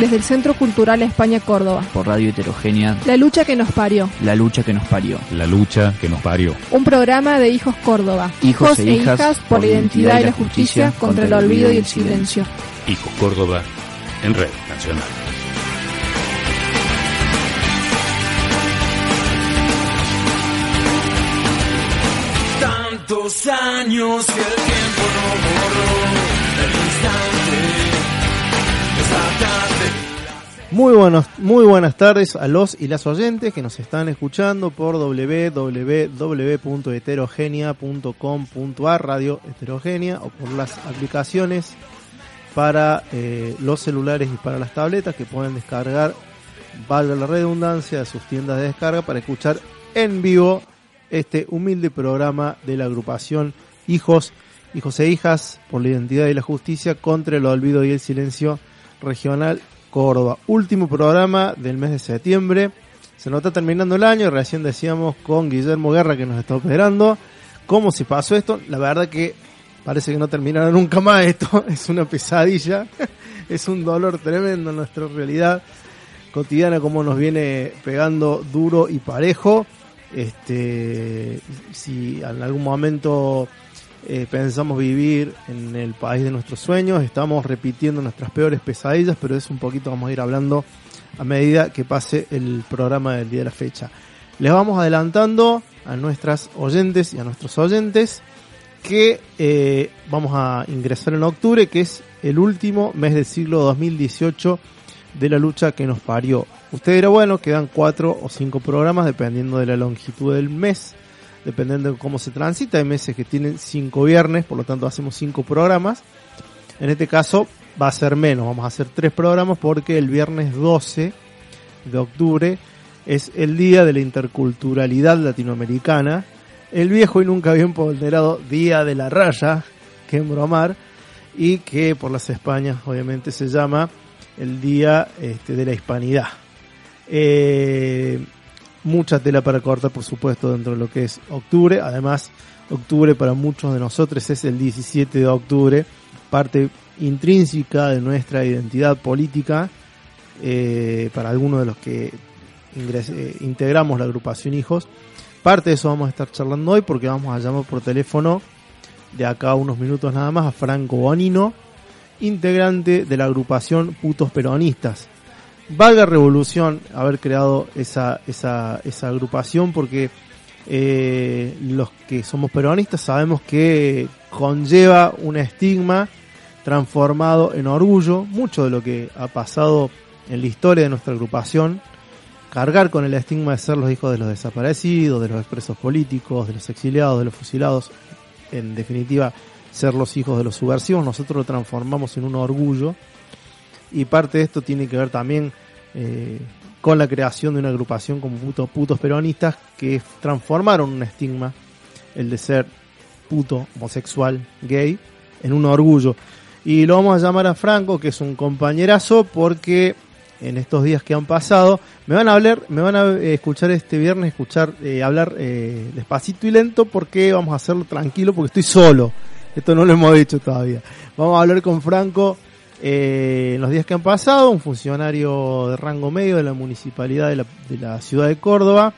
Desde el Centro Cultural España Córdoba. Por Radio Heterogénea. La lucha que nos parió. La lucha que nos parió. La lucha que nos parió. Un programa de Hijos Córdoba. Hijos, e, hijas, por la identidad y la justicia contra el olvido y el silencio. Hijos Córdoba en Red Nacional. Tantos años que el tiempo no Muy, buenos, muy buenas tardes a los y las oyentes que nos están escuchando por www.heterogenia.com.ar, radio heterogénea, o por las aplicaciones para eh, los celulares y para las tabletas que pueden descargar, valga la redundancia, de sus tiendas de descarga para escuchar en vivo este humilde programa de la agrupación Hijos, Hijos e Hijas por la Identidad y la Justicia contra el Olvido y el Silencio Regional Córdoba. Último programa del mes de septiembre. Se nos está terminando el año, recién decíamos con Guillermo Guerra que nos está operando. ¿Cómo se pasó esto? La verdad que parece que no terminará nunca más esto. Es una pesadilla. Es un dolor tremendo en nuestra realidad cotidiana como nos viene pegando duro y parejo. Este, si en algún momento eh, pensamos vivir en el país de nuestros sueños, estamos repitiendo nuestras peores pesadillas, pero es un poquito vamos a ir hablando a medida que pase el programa del día de la fecha. Les vamos adelantando a nuestras oyentes y a nuestros oyentes que eh, vamos a ingresar en octubre, que es el último mes del siglo 2018 de la lucha que nos parió. Usted dirá, bueno, quedan cuatro o cinco programas dependiendo de la longitud del mes, dependiendo de cómo se transita. Hay meses que tienen cinco viernes, por lo tanto hacemos cinco programas. En este caso va a ser menos, vamos a hacer tres programas porque el viernes 12 de octubre es el día de la interculturalidad latinoamericana, el viejo y nunca bien ponderado Día de la Raya, que en bromar, y que por las Españas obviamente se llama el Día este, de la Hispanidad. Eh, mucha tela para cortar, por supuesto, dentro de lo que es octubre. Además, octubre para muchos de nosotros es el 17 de octubre, parte intrínseca de nuestra identidad política. Eh, para algunos de los que eh, integramos la agrupación Hijos. Parte de eso vamos a estar charlando hoy porque vamos a llamar por teléfono de acá unos minutos nada más a Franco Bonino, integrante de la agrupación Putos Peronistas. Valga revolución haber creado esa, esa, esa agrupación porque eh, los que somos peronistas sabemos que conlleva un estigma transformado en orgullo, mucho de lo que ha pasado en la historia de nuestra agrupación, cargar con el estigma de ser los hijos de los desaparecidos, de los expresos políticos, de los exiliados, de los fusilados, en definitiva ser los hijos de los subversivos, nosotros lo transformamos en un orgullo y parte de esto tiene que ver también eh, con la creación de una agrupación como putos, putos peronistas que transformaron un estigma, el de ser puto, homosexual, gay, en un orgullo. Y lo vamos a llamar a Franco, que es un compañerazo, porque en estos días que han pasado me van a hablar, me van a eh, escuchar este viernes, escuchar eh, hablar despacito y lento, porque vamos a hacerlo tranquilo, porque estoy solo. Esto no lo hemos dicho todavía. Vamos a hablar con Franco eh, en los días que han pasado, un funcionario de rango medio de la municipalidad de la, ciudad de Córdoba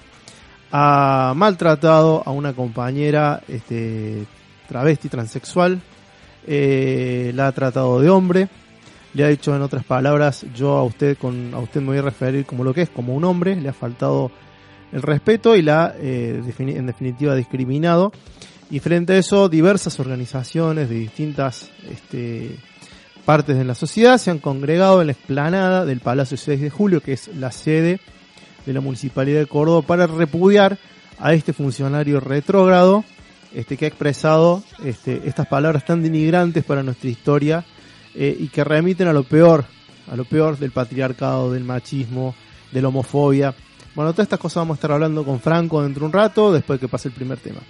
ha maltratado a una compañera este, travesti transexual, eh, la ha tratado de hombre, le ha dicho en otras palabras, yo a usted con a usted me voy a referir como lo que es, como un hombre, le ha faltado el respeto y la eh, en definitiva discriminado. Y frente a eso, diversas organizaciones de distintas este, partes de la sociedad se han congregado en la explanada del Palacio 6 de Julio, que es la sede de la Municipalidad de Córdoba, para repudiar a este funcionario retrógrado este, que ha expresado este, estas palabras tan denigrantes para nuestra historia eh, y que remiten a lo peor, a lo peor del patriarcado, del machismo, de la homofobia. Bueno, todas estas cosas vamos a estar hablando con Franco dentro de un rato, después que pase el primer tema.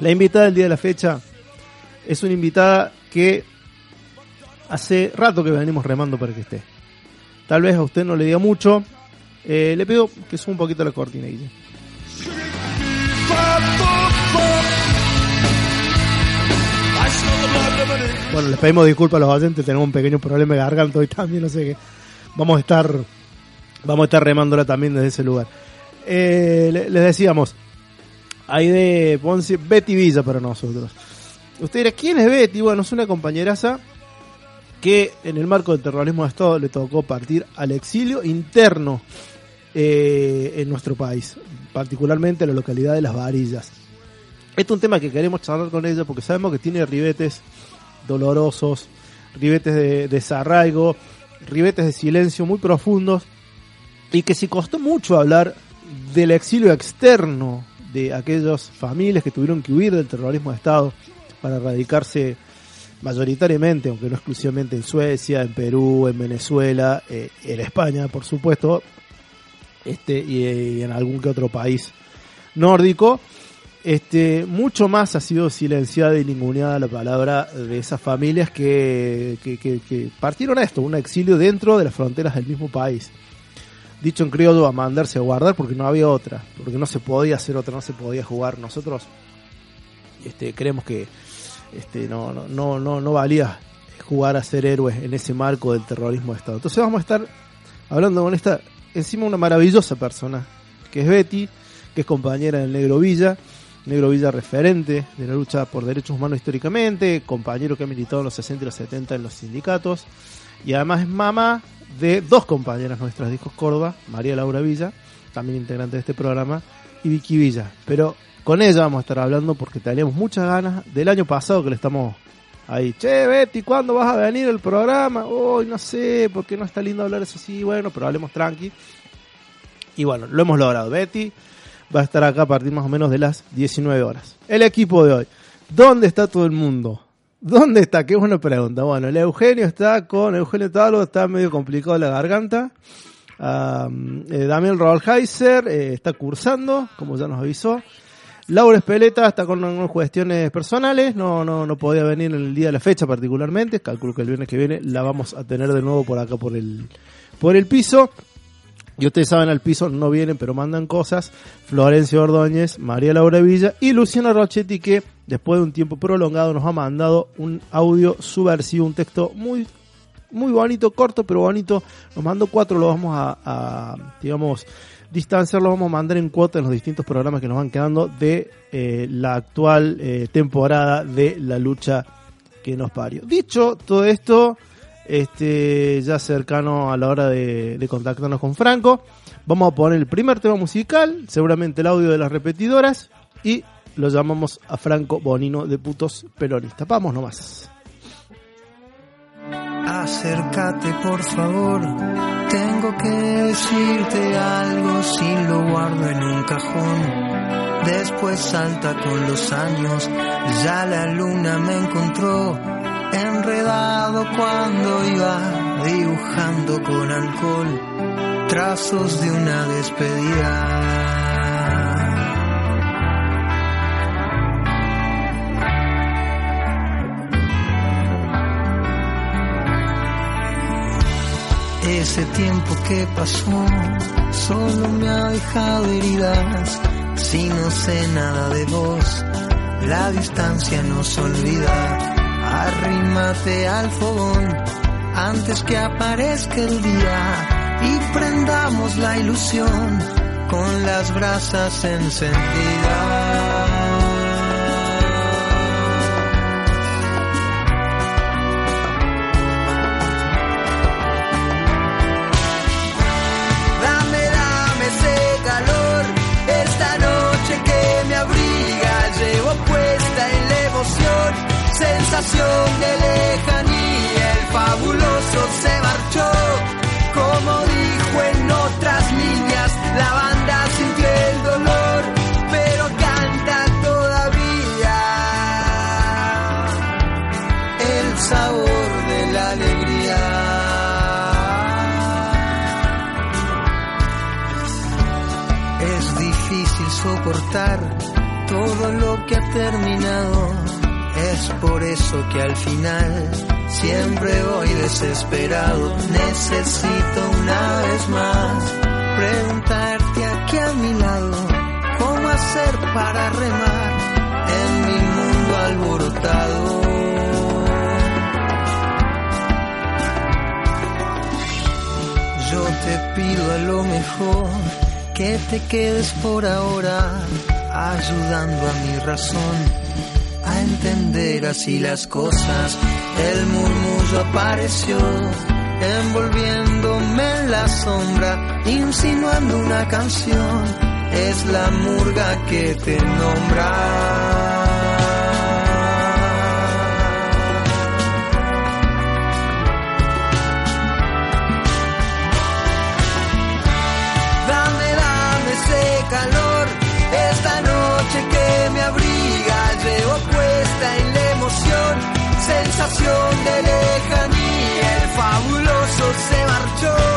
La invitada del día de la fecha es una invitada que hace rato que venimos remando para que esté. Tal vez a usted no le diga mucho. Eh, le pido que suba un poquito la cortina. Guille. Bueno, les pedimos disculpas a los oyentes, tenemos un pequeño problema de garganta hoy también, no sé qué. Vamos a estar, vamos a estar remándola también desde ese lugar. Eh, le- les decíamos, hay de Betty Villa para nosotros. Usted dirá, ¿quién es Betty? Bueno, es una compañeraza que en el marco del terrorismo de Estado le tocó partir al exilio interno eh, en nuestro país, particularmente en la localidad de Las Varillas. Este es un tema que queremos charlar con ella porque sabemos que tiene ribetes dolorosos, ribetes de desarraigo, ribetes de silencio muy profundos y que si costó mucho hablar del exilio externo de aquellas familias que tuvieron que huir del terrorismo de Estado para radicarse mayoritariamente, aunque no exclusivamente en Suecia, en Perú, en Venezuela, eh, en España, por supuesto, este y, en algún que otro país nórdico. Este, mucho más ha sido silenciada y ninguneada la palabra de esas familias que, que, que- que partieron a esto, un exilio dentro de las fronteras del mismo país. Dicho en criollo, a mandarse a guardar porque no había otra, porque no se podía hacer otra, no se podía jugar. Nosotros este, creemos que este, no, no, no, no, valía jugar a ser héroes en ese marco del terrorismo de Estado. Entonces vamos a estar hablando con esta, encima una maravillosa persona, que es Betty, que es compañera del Negro Villa, Negro Villa referente de la lucha por derechos humanos históricamente, compañero que ha militado en los 60 y los 70 en los sindicatos, y además es mamá de dos compañeras nuestras Discos Córdoba, María Laura Villa, también integrante de este programa, y Vicky Villa. Pero con ella vamos a estar hablando porque teníamos muchas ganas del año pasado que le estamos ahí, che Betty, ¿cuándo vas a venir al programa? Uy, no sé, porque no está lindo hablar eso así, bueno, pero hablemos tranqui. Y bueno, lo hemos logrado. Betty va a estar acá a partir más o menos de las 19 horas. El equipo de hoy. ¿Dónde está todo el mundo? ¿Dónde está? Qué buena pregunta. Bueno, el Eugenio está con Eugenio Talo, está medio complicado la garganta. Am, eh, Damián Rolheiser eh, está cursando, como ya nos avisó. Laura Espeleta está con cuestiones personales, no, no, no podía venir en el día de la fecha particularmente. Calculo que el viernes que viene la vamos a tener de nuevo por acá por el, por el piso. Y ustedes saben, al piso no vienen, pero mandan cosas. Florencia Ordóñez, María Laura Villa y Luciana Rochetti, que después de un tiempo prolongado nos ha mandado un audio subversivo, un texto muy, muy bonito, corto, pero bonito. Nos mandó cuatro, lo vamos a, digamos, distanciar, lo vamos a mandar en cuota en los distintos programas que nos van quedando de eh, la actual eh, temporada de la lucha que nos parió. Dicho todo esto, este ya cercano a la hora de, de contactarnos con Franco. Vamos a poner el primer tema musical, seguramente el audio de las repetidoras, y lo llamamos a Franco Bonino de Putos Peronistas. Vamos nomás. Acércate por favor, tengo que decirte algo si lo guardo en un cajón. Después salta con los años, ya la luna me encontró enredado cuando iba dibujando con alcohol trazos de una despedida. Ese tiempo que pasó solo me ha dejado heridas. Si no sé nada de vos, la distancia nos olvida. Arrímate al fogón antes que aparezca el día y prendamos la ilusión con las brasas encendidas. sensación de lejanía, el fabuloso se marchó, como dijo en otras líneas, la banda sintió el dolor, pero canta todavía. El sabor de la alegría. Es difícil soportar todo lo que ha terminado. Es por eso que al final siempre voy desesperado. Necesito una vez más preguntarte aquí a mi lado cómo hacer para remar en mi mundo alborotado. Yo te pido a lo mejor que te quedes por ahora ayudando a mi razón entender así las cosas. El murmullo apareció envolviéndome en la sombra, insinuando una canción. Es la murga que te nombra. Calor, esta noche que me abriga, llevo en la emoción, sensación de lejanía, el fabuloso se marchó,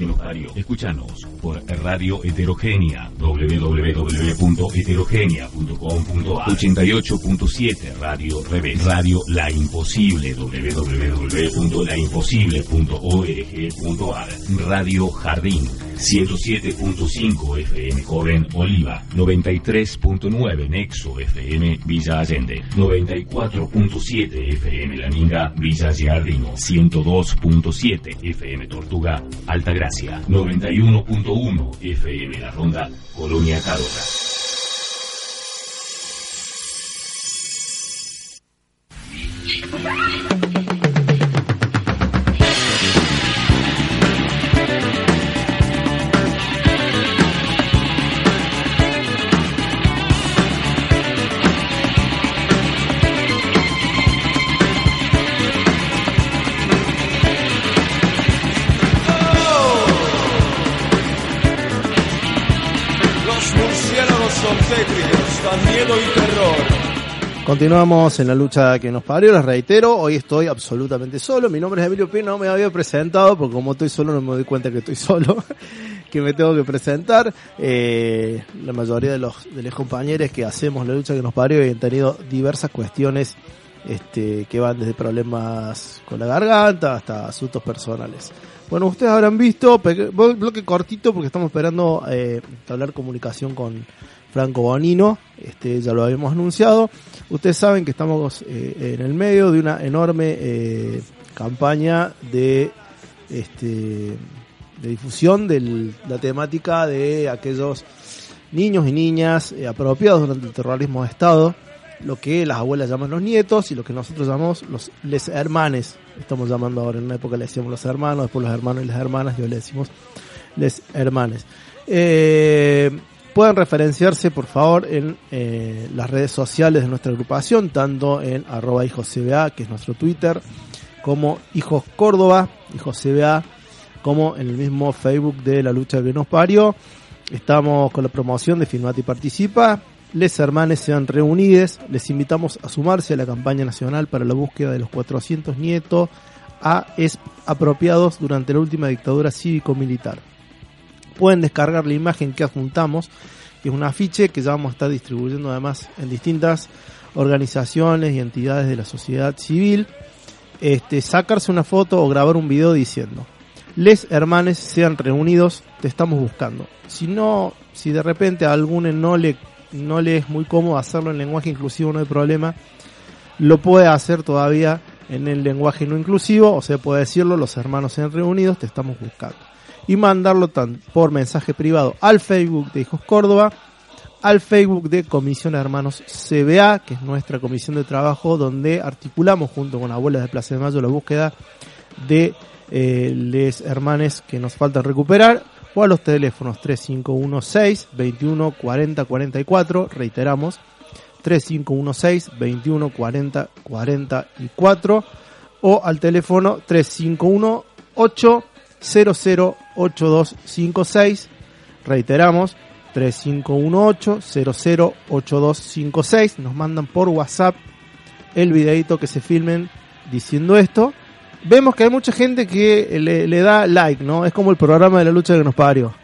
you know, Escúchanos por Radio Heterogénea, www.heterogénea.com.ar 88.7 Radio Revés, Radio La Imposible, www.laimposible.org.ar Radio Jardín, 107.5 FM Joven Oliva, 93.9 Nexo FM Villa Allende, 94.7 FM La Minga Villa Giardino, 102.7 FM Tortuga Altagracia, 91.1 FM La Ronda Colonia Carota. Continuamos en la lucha que nos parió, les reitero, hoy estoy absolutamente solo, mi nombre es Emilio Pino, no me había presentado porque como estoy solo no me doy cuenta que estoy solo, que me tengo que presentar. Eh, la mayoría de los, de los compañeros que hacemos la lucha que nos parió han tenido diversas cuestiones este, que van desde problemas con la garganta hasta asuntos personales. Bueno, ustedes habrán visto, bloque cortito porque estamos esperando eh, hablar comunicación con Franco Bonino, este, ya lo habíamos anunciado. Ustedes saben que estamos eh, en el medio de una enorme eh, campaña de este de difusión de la temática de aquellos niños y niñas eh, apropiados durante el terrorismo de Estado, lo que las abuelas llaman los nietos y lo que nosotros llamamos los les hermanes. Estamos llamando ahora, en una época le decíamos los hermanos, después los hermanos y las hermanas, y hoy le decimos les hermanes. Eh, pueden referenciarse, por favor, en eh, las redes sociales de nuestra agrupación, tanto en arroba hijoscba, que es nuestro Twitter, como Hijos Córdoba, Hijos CBA, como en el mismo Facebook de la lucha que nos parió. Estamos con la promoción de Filmate y Participa. Les hermanes sean reunides. Les invitamos a sumarse a la campaña nacional para la búsqueda de los 400 nietos a apropiados durante la última dictadura cívico-militar. Pueden descargar la imagen que adjuntamos, que es un afiche que ya vamos a estar distribuyendo además en distintas organizaciones y entidades de la sociedad civil. Este, sacarse una foto o grabar un video diciendo les hermanes sean reunidos, te estamos buscando. Si no, si de repente a alguno no le, no le es muy cómodo hacerlo en lenguaje inclusivo, no hay problema. Lo puede hacer todavía en el lenguaje no inclusivo, o sea, puede decirlo, los hermanos en reunidos, te estamos buscando. Y mandarlo por mensaje privado al Facebook de Hijos Córdoba, al Facebook de Comisión Hermanos CBA, que es nuestra comisión de trabajo donde articulamos junto con Abuelas de Plaza de Mayo la búsqueda de eh, les hermanes que nos faltan recuperar o a los teléfonos 3516 21 40 44, reiteramos, 3516 21 40 44 o al teléfono 351 800 8256 reiteramos 3518 008256 nos mandan por WhatsApp el videito que se filmen diciendo esto. Vemos que hay mucha gente que le, da like no es como el programa de la lucha que nos parió.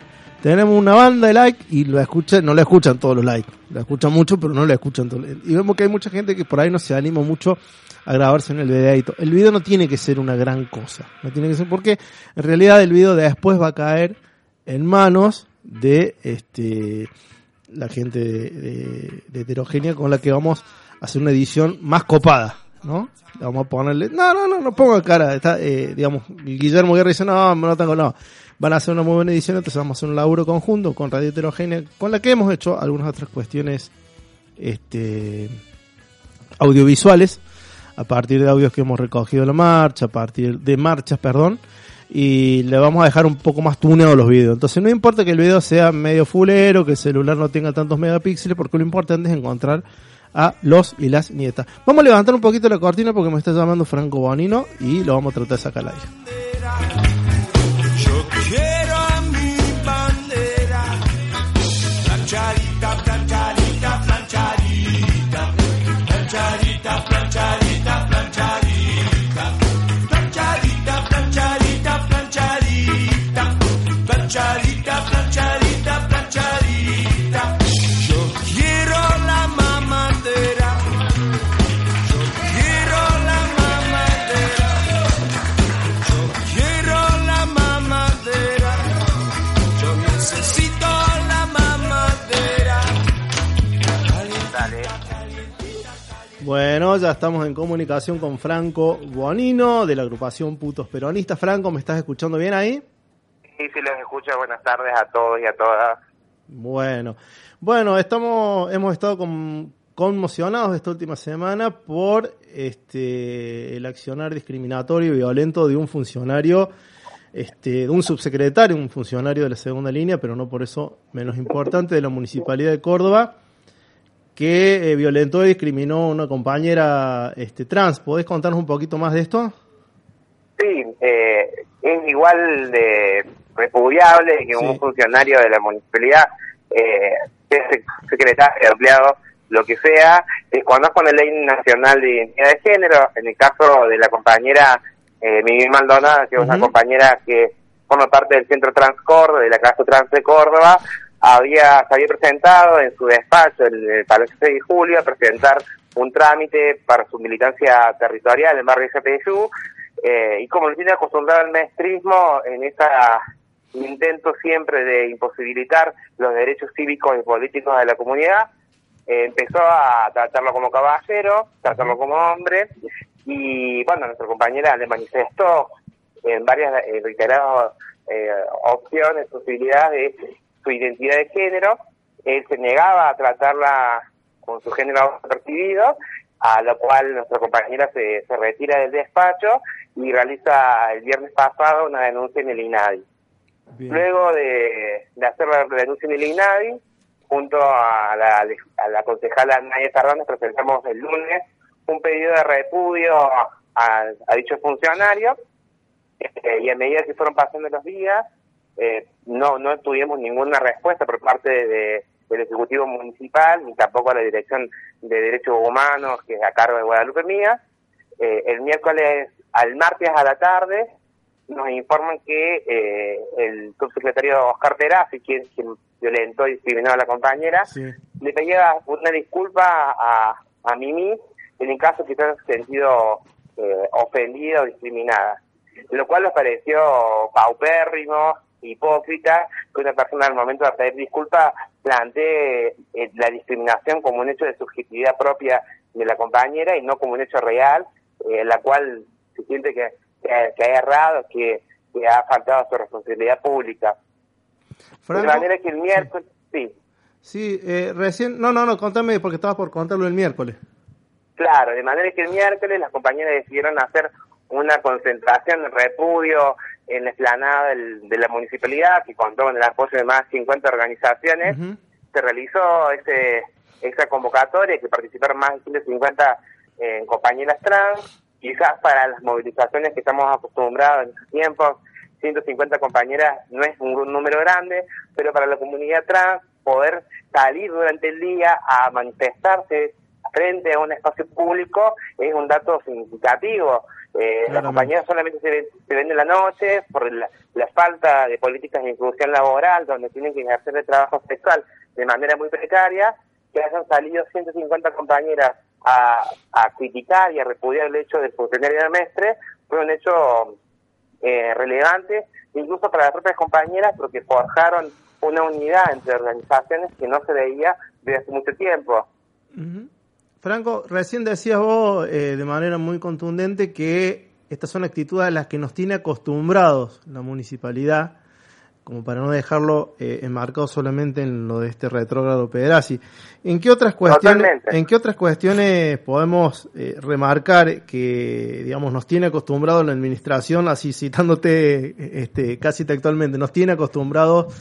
Tenemos una banda de like y lo escuchan, no le escuchan todos los likes, la escuchan mucho, pero no le escuchan todos. Y vemos que hay mucha gente que por ahí no se anima mucho a grabarse en el videito. El video no tiene que ser una gran cosa, no tiene que ser porque en realidad el video de después va a caer en manos de este la gente de, de heterogénea con la que vamos a hacer una edición más copada, ¿no? Vamos a ponerle, no, no, no, no ponga cara, está, eh, digamos, Guillermo Guerra dice, no, no tengo, no van a hacer una muy buena edición, entonces vamos a hacer un laburo conjunto con Radio Heterogénea, con la que hemos hecho algunas otras cuestiones este, audiovisuales, a partir de audios que hemos recogido la marcha, a partir de marchas, perdón, y le vamos a dejar un poco más tuneado los videos. Entonces no importa que el video sea medio fulero, que el celular no tenga tantos megapíxeles, porque lo importante es encontrar a los y las nietas. Vamos a levantar un poquito la cortina porque me está llamando Franco Bonino y lo vamos a tratar de sacar al aire. Quiero a mi bandera, planchadita, Bueno, ya estamos en comunicación con Franco Bonino de la agrupación Putos Peronistas. Franco, ¿me estás escuchando bien ahí? Sí, sí, los escucho. Buenas tardes a todos y a todas. Bueno, bueno, estamos, hemos estado con- conmocionados esta última semana por este el accionar discriminatorio y violento de un funcionario, este, de un subsecretario, un funcionario de la segunda línea, pero no por eso menos importante, de la municipalidad de Córdoba, que eh, violentó y discriminó a una compañera este, trans. ¿Podés contarnos un poquito más de esto? Sí, eh, es igual de repudiable que Sí. un funcionario de la municipalidad, eh, secretario, empleado, lo que sea, eh, cuando es con la Ley Nacional de Identidad de Género, en el caso de la compañera eh, Miguel Maldonado, que es una compañera que forma parte del Centro Trans Córdoba, de la Casa Trans de Córdoba, había, se había presentado en su despacho, en el Palacio 6 de Julio, a presentar un trámite para su militancia territorial en el barrio GPSU, eh, y como lo tiene acostumbrado el maestrismo en ese intento siempre de imposibilitar los derechos cívicos y políticos de la comunidad, eh, empezó a tratarlo como caballero, tratarlo como hombre, y bueno, nuestra compañera le manifestó en varias eh, reiteradas eh, opciones, posibilidades de su identidad de género, él se negaba a tratarla con su género percibido, a lo cual nuestra compañera se, se retira del despacho y realiza el viernes pasado una denuncia en el INADI. Luego de, de hacer la denuncia en el INADI, junto a la, a la concejala Nadia Fernández, presentamos el lunes un pedido de repudio a, a dicho funcionario eh, y a medida que fueron pasando los días, eh, no, no tuvimos ninguna respuesta por parte de, del Ejecutivo Municipal, ni tampoco a la Dirección de Derechos Humanos, que es a cargo de Guadalupe Mía. Eh, el miércoles, al martes a la tarde, nos informan que eh, el subsecretario Oscar Terazzi, quien, quien violentó y discriminó a la compañera, Sí. le pedía una disculpa a, a Mimi en el caso que se haya sentido eh, ofendida o discriminada. Lo cual nos pareció paupérrimo, hipócrita, que una persona al momento de pedir disculpas plantee eh, la discriminación como un hecho de subjetividad propia de la compañera y no como un hecho real eh, la cual se siente que, que, ha errado, que, que, ha faltado a su responsabilidad pública. de manera que el miércoles, sí. Sí, eh, recién, no, no, no, contame porque estaba por contarlo el miércoles. Claro, de manera que el miércoles las compañeras decidieron hacer una concentración de repudio en la explanada de la municipalidad, que contó con el apoyo de más de 50 organizaciones. Se realizó ese, esa convocatoria, que participaron más de 150 eh, compañeras trans. Quizás para las movilizaciones que estamos acostumbrados en estos tiempos, 150 compañeras no es un número grande, pero para la comunidad trans poder salir durante el día a manifestarse frente a un espacio público es un dato significativo. Eh, las compañías solamente se, se ven en la noche por la, falta de políticas de inclusión laboral, donde tienen que ejercer el trabajo sexual de manera muy precaria, que hayan salido 150 compañeras a, a criticar y a repudiar el hecho del funcionario de mestre, fue un hecho eh, relevante, incluso para las propias compañeras, porque forjaron una unidad entre organizaciones que no se veía desde hace mucho tiempo. Franco, recién decías vos eh, de manera muy contundente que estas son actitudes a las que nos tiene acostumbrados la municipalidad, como para no dejarlo eh, enmarcado solamente en lo de este retrógrado Pederasi. ¿En qué otras cuestiones, en qué otras cuestiones podemos eh, remarcar que, digamos, nos tiene acostumbrado la administración, así citándote este, casi textualmente, nos tiene acostumbrados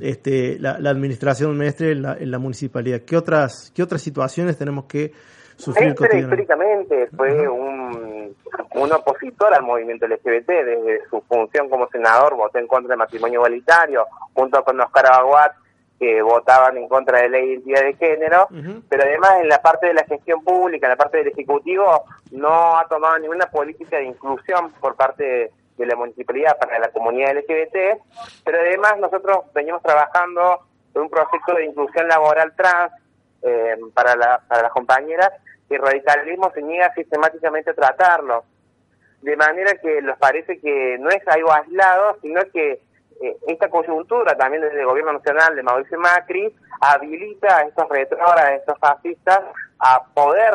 este, la, administración mestre en la, en la, municipalidad? ¿Qué otras, ¿Qué otras situaciones tenemos que sufrir Mestre históricamente fue un, un opositor al movimiento LGBT, desde su función como senador votó en contra del matrimonio igualitario, junto con Oscar Aguat, que votaban en contra de la identidad de género, pero además en la parte de la gestión pública, en la parte del Ejecutivo, no ha tomado ninguna política de inclusión por parte de de la municipalidad para la comunidad LGBT, pero además nosotros venimos trabajando en un proyecto de inclusión laboral trans eh, para, la, para las compañeras que el radicalismo se niega sistemáticamente a tratarlo. De manera que nos parece que no es algo aislado, sino que eh, esta coyuntura también desde el gobierno nacional de Mauricio Macri habilita a estos retrógrados, a estos fascistas, a poder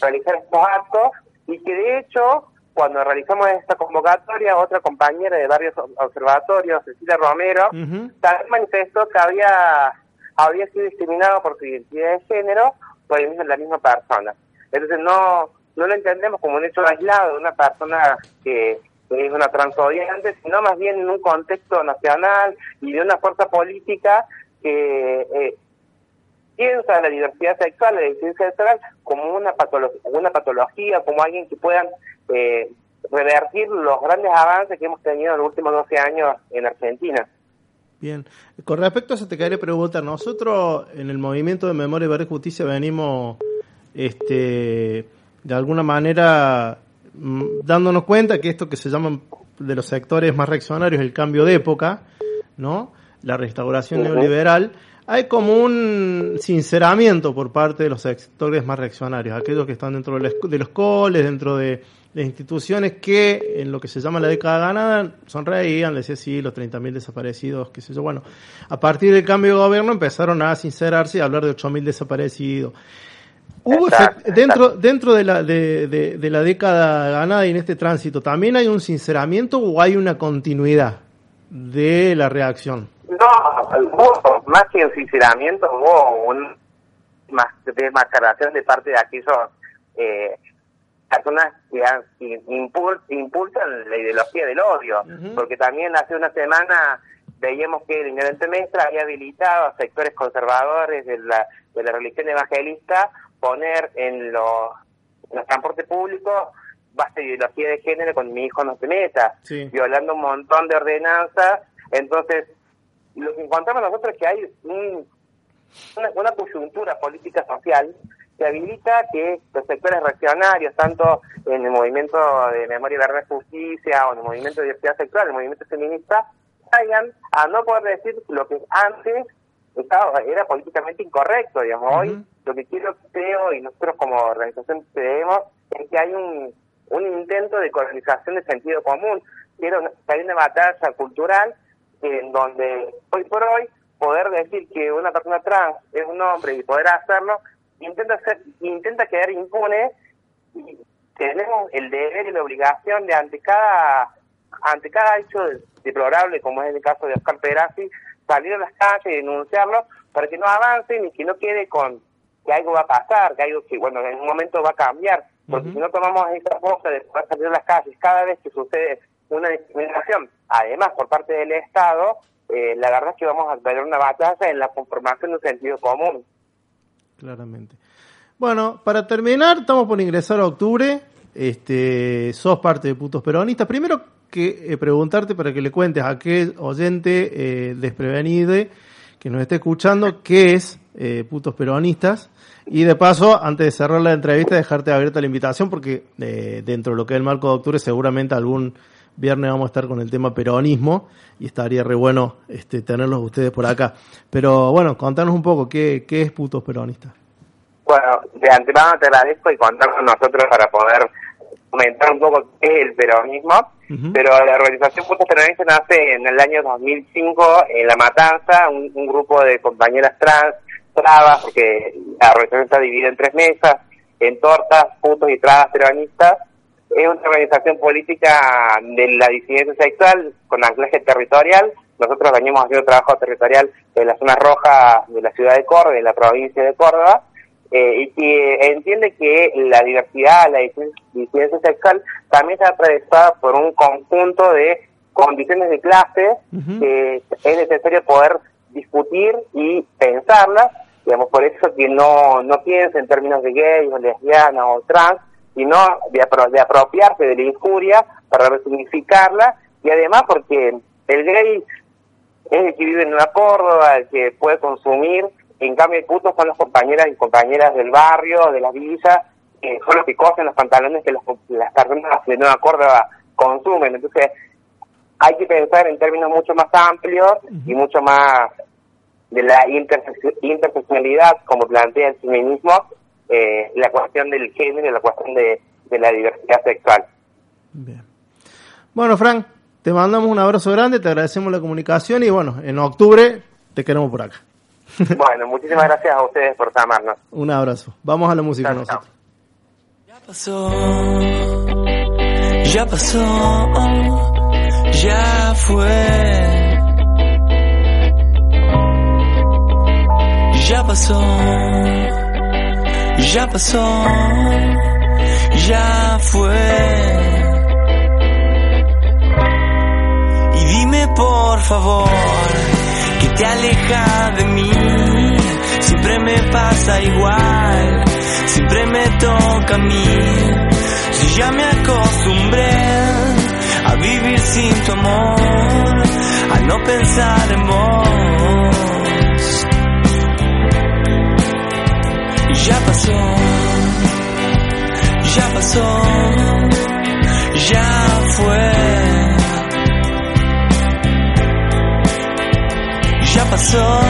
realizar estos actos y que de hecho cuando realizamos esta convocatoria, otra compañera de varios observatorios, Cecilia Romero, también manifestó que había, había sido discriminado por su identidad de género por el mismo, la misma persona. Entonces no, no lo entendemos como un hecho aislado de una persona que, es una transodiante, sino más bien en un contexto nacional y de una fuerza política que eh, piensa la diversidad sexual, la diversidad sexual como una, patología, una patología, como alguien que puedan eh, revertir los grandes avances que hemos tenido en los últimos 12 años en Argentina. Bien, con respecto a eso te quería preguntar, nosotros en el movimiento de Memoria, Verdad y Justicia venimos este, de alguna manera mm, dándonos cuenta que esto que se llama de los sectores más reaccionarios, el cambio de época, ¿no? la restauración neoliberal, hay como un sinceramiento por parte de los sectores más reaccionarios, aquellos que están dentro de los coles, dentro de las instituciones que en lo que se llama la década ganada sonreían, decían sí, los 30.000 desaparecidos, qué sé yo. Bueno, a partir del cambio de gobierno empezaron a sincerarse y a hablar de 8.000 desaparecidos. Hubo dentro dentro de la de, de, la década ganada y en este tránsito también hay un sinceramiento o hay una continuidad de la reacción. No, hubo más que un sinceramiento, hubo un más desmascaración de parte de aquellos eh, personas que, impulsan la ideología del odio, porque también hace una semana veíamos que el inherente Mestra había habilitado a sectores conservadores de la, de la religión evangelista poner en los, los transportes públicos base de ideología de género con mi hijo no se meta, violando un montón de ordenanzas. Entonces, lo que encontramos nosotros es que hay una, una coyuntura política social que habilita que los sectores reaccionarios, tanto en el movimiento de memoria y verdad y justicia o en el movimiento de diversidad sexual, el movimiento feminista, vayan a no poder decir lo que antes estaba, era políticamente incorrecto, digamos. Hoy lo que quiero, creo, y nosotros como organización creemos, es que hay un, un intento de colonización de sentido común. Quiero que hay una batalla cultural en donde hoy por hoy poder decir que una persona trans es un hombre y poder hacerlo intenta ser, intenta quedar impune tenemos el deber y la obligación de ante cada ante cada hecho deplorable, como es el caso de Oscar Perazzi, salir a las calles y denunciarlo para que no avancen y que no quede con que algo va a pasar, que algo que, bueno, en un momento va a cambiar. Porque si no tomamos esa cosa de poder salir a las calles cada vez que sucede una discriminación, además por parte del Estado, eh, la verdad es que vamos a tener una batalla en la conformación de un sentido común. Claramente. Bueno, para terminar, estamos por ingresar a octubre. Este, sos parte de Putos Peronistas. Primero que eh, preguntarte para que le cuentes a aquel oyente eh, desprevenido que nos esté escuchando qué es eh, Putos Peronistas. Y de paso, antes de cerrar la entrevista, dejarte abierta la invitación porque eh, dentro de lo que es el marco de octubre seguramente algún viernes vamos a estar con el tema peronismo y estaría re bueno este, tenerlos ustedes por acá. Pero bueno, contanos un poco qué, qué es Putos Peronistas. Bueno, de antemano te agradezco y contar con nosotros para poder comentar un poco qué es el peronismo. Pero la organización Putos Peronistas nace en el año 2005 en La Matanza, un, un grupo de compañeras trans, trabas, porque la organización está dividida en tres mesas, en tortas, putos y trabas peronistas. Es una organización política de la disidencia sexual con anclaje territorial. Nosotros venimos haciendo trabajo territorial en la zona roja de la ciudad de Córdoba, de la provincia de Córdoba, eh, y que entiende que la diversidad, la disidencia sexual también está atravesada por un conjunto de condiciones de clase que es necesario poder discutir y pensarlas, digamos, por eso que no, no piensa en términos de gay o lesbiana o trans, sino de, apro de apropiarse de la injuria para resignificarla y además porque el gay es el que vive en una Córdoba, el que puede consumir, en cambio el puto son las compañeras y compañeras del barrio, de la villa, que son los que cosen los pantalones que los, las personas de Nueva Córdoba consumen. Entonces, hay que pensar en términos mucho más amplios y mucho más de la interseccionalidad, como plantea el feminismo, eh, la cuestión del género la cuestión de, de la diversidad sexual. Bien. Bueno, Frank, te mandamos un abrazo grande, te agradecemos la comunicación y bueno, en octubre te queremos por acá. bueno, muchísimas gracias a ustedes por llamarnos. Un abrazo. Vamos a la música Chao, nosotros. Ya pasó, ya pasó, ya fue. Ya pasó, ya pasó, ya fue. Y dime por favor que te aleja de mí. Siempre me pasa igual, siempre me toca a mí. Si ya me acostumbré a vivir sin tu amor, a no pensar en vos. Ya pasó, ya pasó, ya fue. Ya pasó,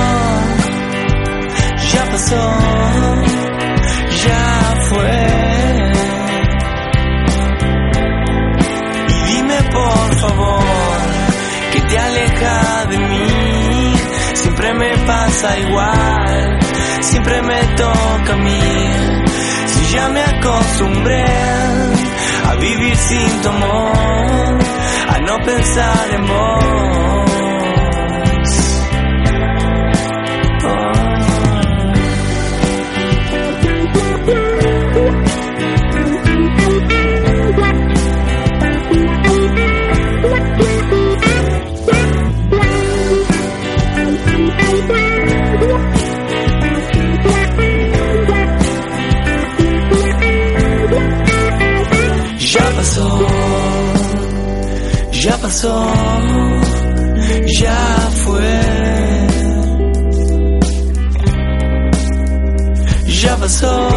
ya pasó, ya fue. Y dime por favor que te aleja de mí. Siempre me pasa igual, siempre me toca a mí. Si ya me acostumbré a vivir sin tu amor, a no pensar en vos. Ya pasó, ya fue. Ya pasó,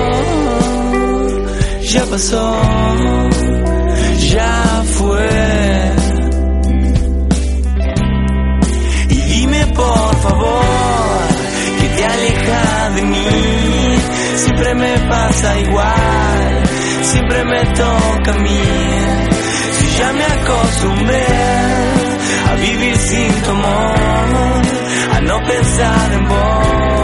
ya pasó, ya fue. Y dime por favor que te aleja de mí. Siempre me pasa igual, siempre me toca a mí. Ya me acostumbré a vivir sin tu amor, a no pensar en vos.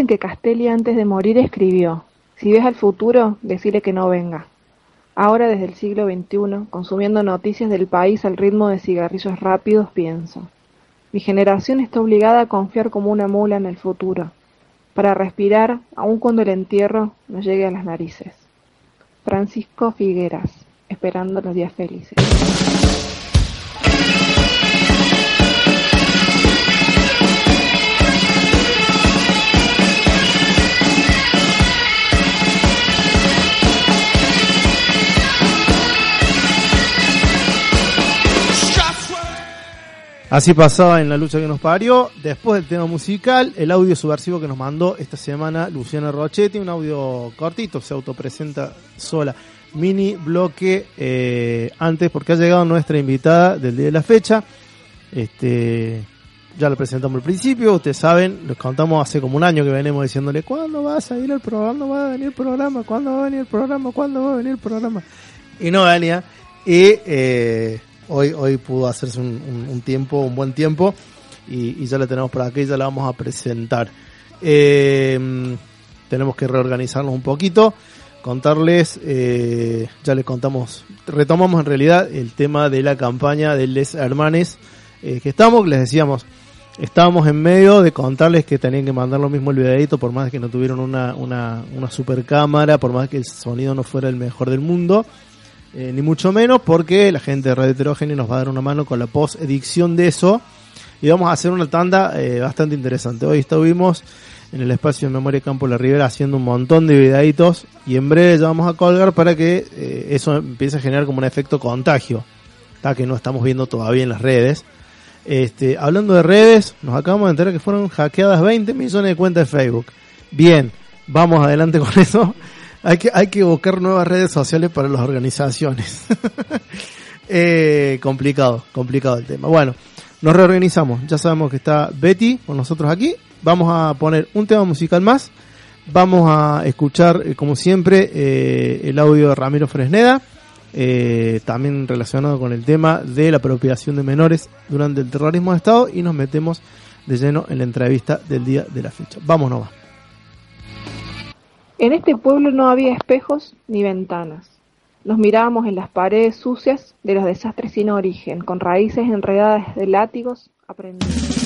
Dicen que Castelli antes de morir escribió, si ves al futuro, decile que no venga. Ahora desde el siglo XXI, consumiendo noticias del país al ritmo de cigarrillos rápidos, pienso. Mi generación está obligada a confiar como una mula en el futuro, para respirar aun cuando el entierro nos llegue a las narices. Francisco Figueras, esperando los días felices. Así pasaba en la lucha que nos parió. Después del tema musical, el audio subversivo que nos mandó esta semana Luciana Rochetti, un audio cortito, se autopresenta sola. Mini bloque eh, antes, porque ha llegado nuestra invitada del día de la fecha. Este, ya la presentamos al principio, ustedes saben, les contamos hace como un año que venimos diciéndole, ¿cuándo vas a ir al programa? ¿Cuándo va a venir el programa? ¿Cuándo va a venir el programa? ¿Cuándo va a venir el programa? Y no venía. Y eh, hoy, hoy pudo hacerse un, tiempo, un buen tiempo, y, ya la tenemos por aquí, ya la vamos a presentar. Eh, tenemos que reorganizarnos un poquito, contarles, eh, ya les contamos, retomamos en realidad el tema de la campaña de Les Hermanes eh, que estamos, les decíamos, estábamos en medio de contarles que tenían que mandar lo mismo el videito, por más que no tuvieron una, una, una super cámara, por más que el sonido no fuera el mejor del mundo. Eh, ni mucho menos porque la gente de Red Heterogéneo nos va a dar una mano con la post-edición de eso y vamos a hacer una tanda eh, bastante interesante. Hoy estuvimos en el espacio de Memoria Campo La Ribera haciendo un montón de videitos y en breve ya vamos a colgar para que eh, eso empiece a generar como un efecto contagio, está que no estamos viendo todavía en las redes. Este, hablando de redes, nos acabamos de enterar que fueron hackeadas 20 millones de cuentas de Facebook. Bien, vamos adelante con eso hay que, hay que buscar nuevas redes sociales para las organizaciones. eh, complicado, complicado el tema. Bueno, nos reorganizamos. Ya sabemos que está Betty con nosotros aquí. Vamos a poner un tema musical más. Vamos a escuchar, eh, como siempre, eh, el audio de Ramiro Fresneda. Eh, también relacionado con el tema de la apropiación de menores durante el terrorismo de Estado y nos metemos de lleno en la entrevista del día de la fecha. Vamos nomás. En este pueblo no había espejos ni ventanas. Nos mirábamos en las paredes sucias de los desastres sin origen, con raíces enredadas de látigos, aprendiendo.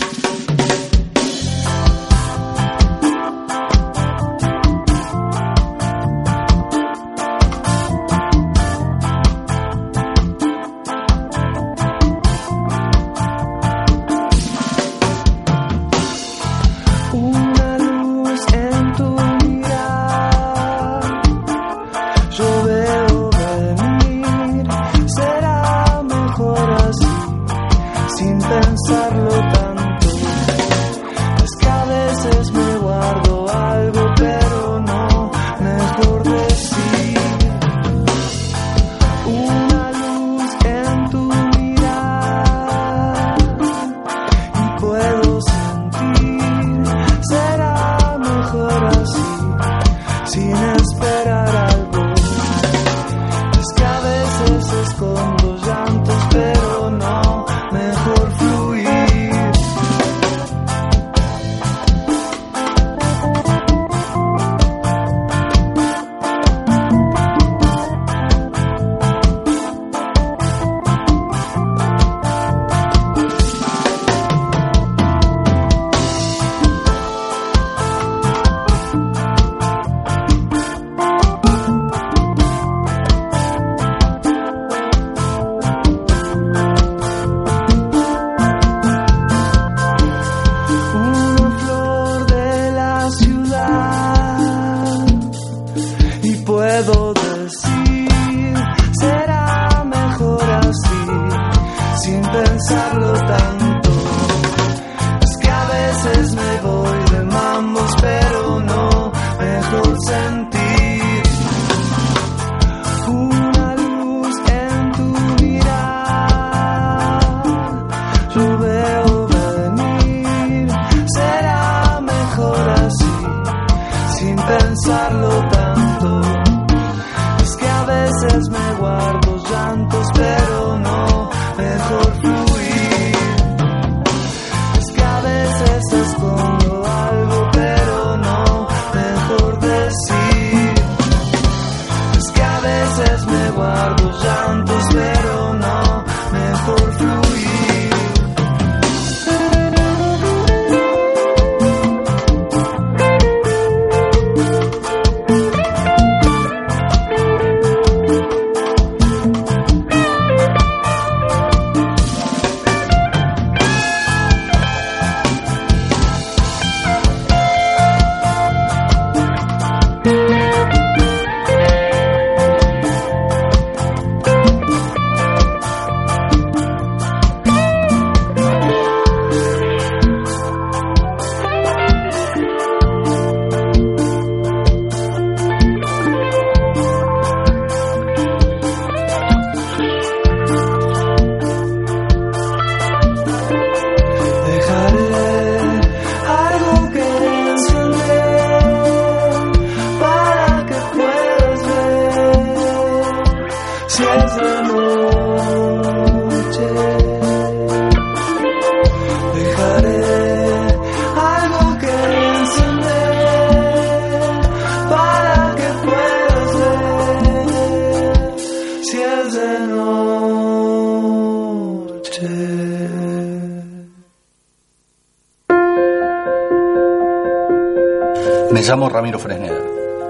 Ramiro Fresneda.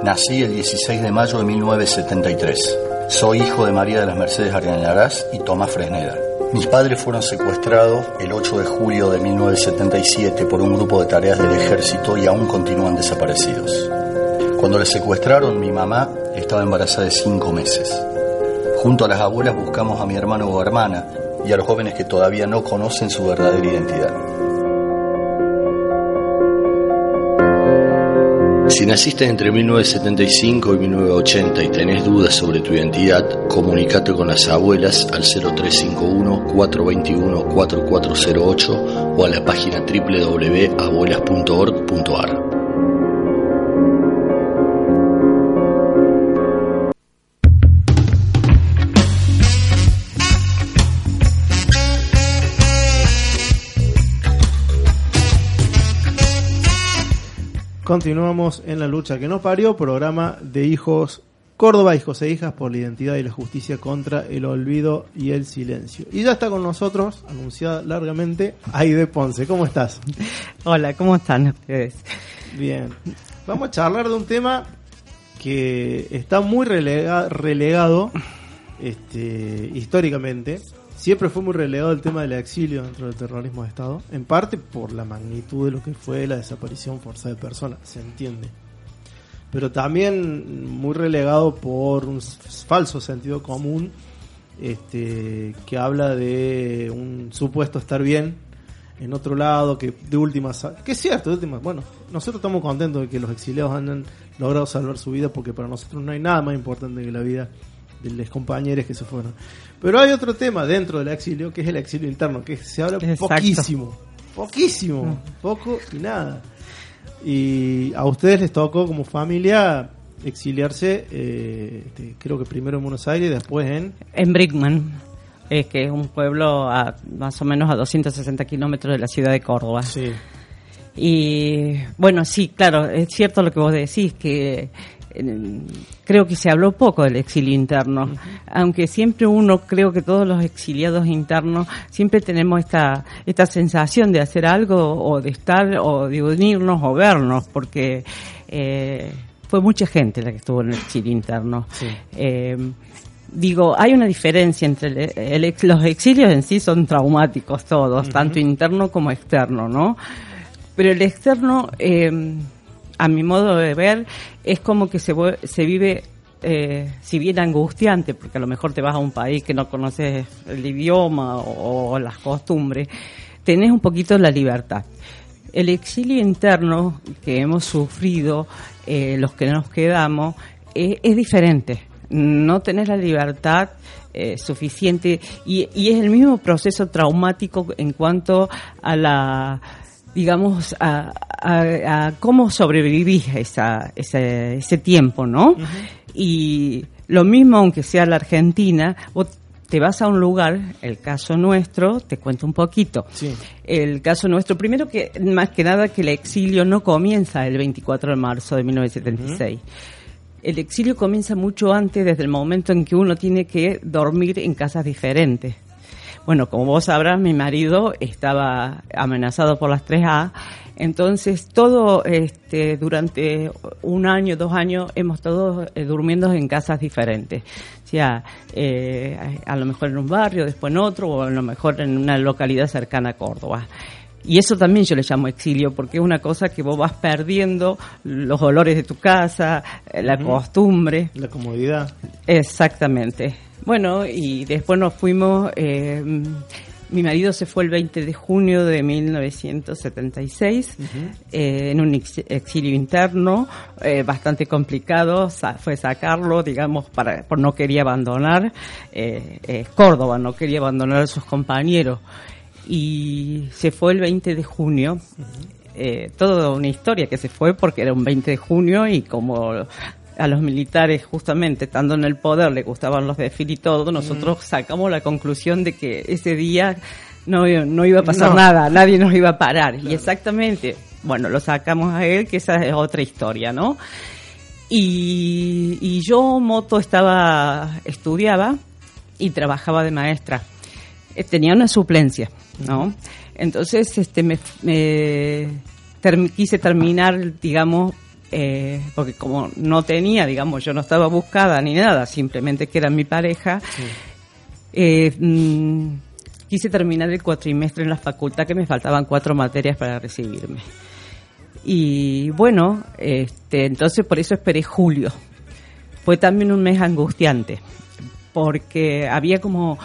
Nací el 16 de mayo de 1973. Soy hijo de María de las Mercedes Arianaraz y Tomás Fresneda. Mis padres fueron secuestrados el 8 de julio de 1977 por un grupo de tareas del ejército y aún continúan desaparecidos. Cuando les secuestraron, mi mamá estaba embarazada de cinco meses. Junto a las abuelas buscamos a mi hermano o hermana y a los jóvenes que todavía no conocen su verdadera identidad. Si naciste entre 1975 y 1980 y tenés dudas sobre tu identidad, comunícate con las abuelas al 0351-421-4408 o a la página www.abuelas.org.ar. Continuamos en la lucha que nos parió, programa de hijos Córdoba, hijos e hijas por la identidad y la justicia contra el olvido y el silencio. Y ya está con nosotros, anunciada largamente, Aide Ponce. ¿Cómo estás? Hola, ¿cómo están ustedes? Bien. Vamos a charlar de un tema que está muy relegado este, históricamente siempre fue muy relegado el tema del exilio dentro del terrorismo de Estado, en parte por la magnitud de lo que fue la desaparición forzada de personas, se entiende. Pero también muy relegado por un falso sentido común este, que habla de un supuesto estar bien en otro lado, que de últimas, que es cierto, de últimas, bueno, nosotros estamos contentos de que los exiliados hayan logrado salvar su vida porque para nosotros no hay nada más importante que la vida de los compañeros que se fueron. Pero hay otro tema dentro del exilio, que es el exilio interno, que se habla poquísimo. Poquísimo. Mm. Poco y nada. Y a ustedes les tocó como familia exiliarse, eh, este, creo que primero en Buenos Aires y después en... En Brickman, es que es un pueblo a más o menos a 260 kilómetros de la ciudad de Córdoba. Sí. Y bueno, sí, claro, es cierto lo que vos decís, que creo que se habló poco del exilio interno, aunque siempre uno, creo que todos los exiliados internos, siempre tenemos esta, esta sensación de hacer algo o de estar o de unirnos o vernos, porque eh, fue mucha gente la que estuvo en el exilio interno. Eh, digo, hay una diferencia entre el, los exilios en sí son traumáticos todos, tanto interno como externo, ¿no? Pero el externo, eh, a mi modo de ver, es como que se, se vive, eh, si bien angustiante, porque a lo mejor te vas a un país que no conoces el idioma o, las costumbres, tenés un poquito la libertad. El exilio interno que hemos sufrido, eh, los que nos quedamos, eh, es diferente. No tenés la libertad suficiente y, y es el mismo proceso traumático en cuanto a la digamos, a, a, cómo sobrevivís esa, ese, ese tiempo, ¿no? Y lo mismo, aunque sea la Argentina, vos te vas a un lugar, el caso nuestro, te cuento un poquito. Sí. El caso nuestro, primero que, más que nada, que el exilio no comienza el 24 de marzo de 1976. El exilio comienza mucho antes, desde el momento en que uno tiene que dormir en casas diferentes. Bueno, como vos sabrás, mi marido estaba amenazado por las 3A, entonces todo este, durante un año, dos años, hemos estado eh, durmiendo en casas diferentes. O sea, eh, a lo mejor en un barrio, después en otro, o a lo mejor en una localidad cercana a Córdoba. Y eso también yo le llamo exilio, porque es una cosa que vos vas perdiendo los olores de tu casa, eh, la costumbre. La comodidad. Exactamente. Bueno, y después nos fuimos, eh, mi marido se fue el 20 de junio de 1976 eh, en un exilio interno, eh, bastante complicado, fue sacarlo, digamos, para, por no quería abandonar Córdoba, no quería abandonar a sus compañeros. Y se fue el 20 de junio. toda una historia que se fue porque era un 20 de junio y como a los militares justamente estando en el poder le gustaban los desfiles y todo, nosotros sacamos la conclusión de que ese día no, no iba a pasar nada, nadie nos iba a parar. Y exactamente, bueno, lo sacamos a él, que esa es otra historia, ¿no? Y, y yo, Moto, estaba, estudiaba y trabajaba de maestra. Eh, tenía una suplencia, ¿no? Entonces, este, me, me quise terminar, digamos, eh, porque como no tenía, digamos, yo no estaba buscada ni nada, simplemente que era mi pareja, eh, mm, quise terminar el cuatrimestre en la facultad, que me faltaban cuatro materias para recibirme. Y bueno, este, entonces por eso esperé julio. Fue también un mes angustiante porque había como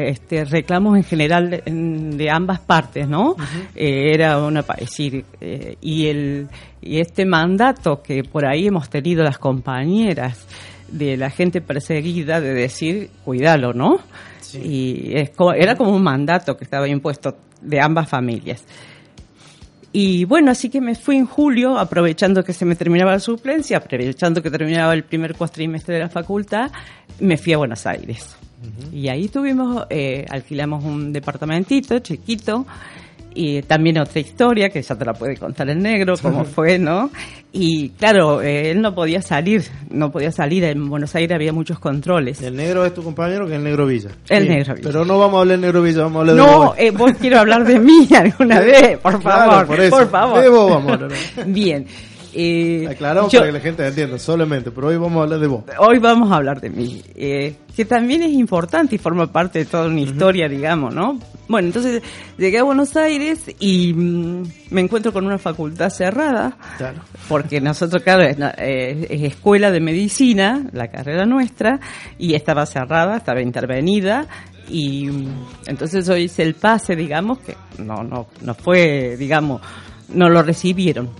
este, reclamos en general de, ambas partes, ¿no? Eh, era una, decir, eh, y el y este mandato que por ahí hemos tenido las compañeras de la gente perseguida de decir, cuídalo, ¿no? Y es era como un mandato que estaba impuesto de ambas familias. Y bueno, así que me fui en julio, aprovechando que se me terminaba la suplencia, aprovechando que terminaba el primer cuatrimestre de la facultad, me fui a Buenos Aires. Y ahí tuvimos, eh, alquilamos un departamentito chiquito, y también otra historia que ya te la puede contar el negro, cómo fue, ¿no? Y claro, eh, él no podía salir, no podía salir, en Buenos Aires había muchos controles. ¿El negro es tu compañero que es el negro Villa? El negro Villa. Pero no vamos a hablar del negro Villa, vamos a hablar de No, vos. Eh, vos quiero hablar de mí alguna vez, por favor, por, por, favor. De vos vamos a hablar. Bien. Eh, Aclaramos para que la gente entienda, solamente, pero hoy vamos a hablar de vos. Hoy vamos a hablar de mí, eh, que también es importante y forma parte de toda una historia, digamos, ¿no? Bueno, entonces llegué a Buenos Aires y mm, me encuentro con una facultad cerrada, claro. porque nosotros, claro, es, eh, es, escuela de medicina, la carrera nuestra, y estaba cerrada, estaba intervenida, y mm, entonces hoy hice el pase, digamos, que no, no, no fue, digamos, no lo recibieron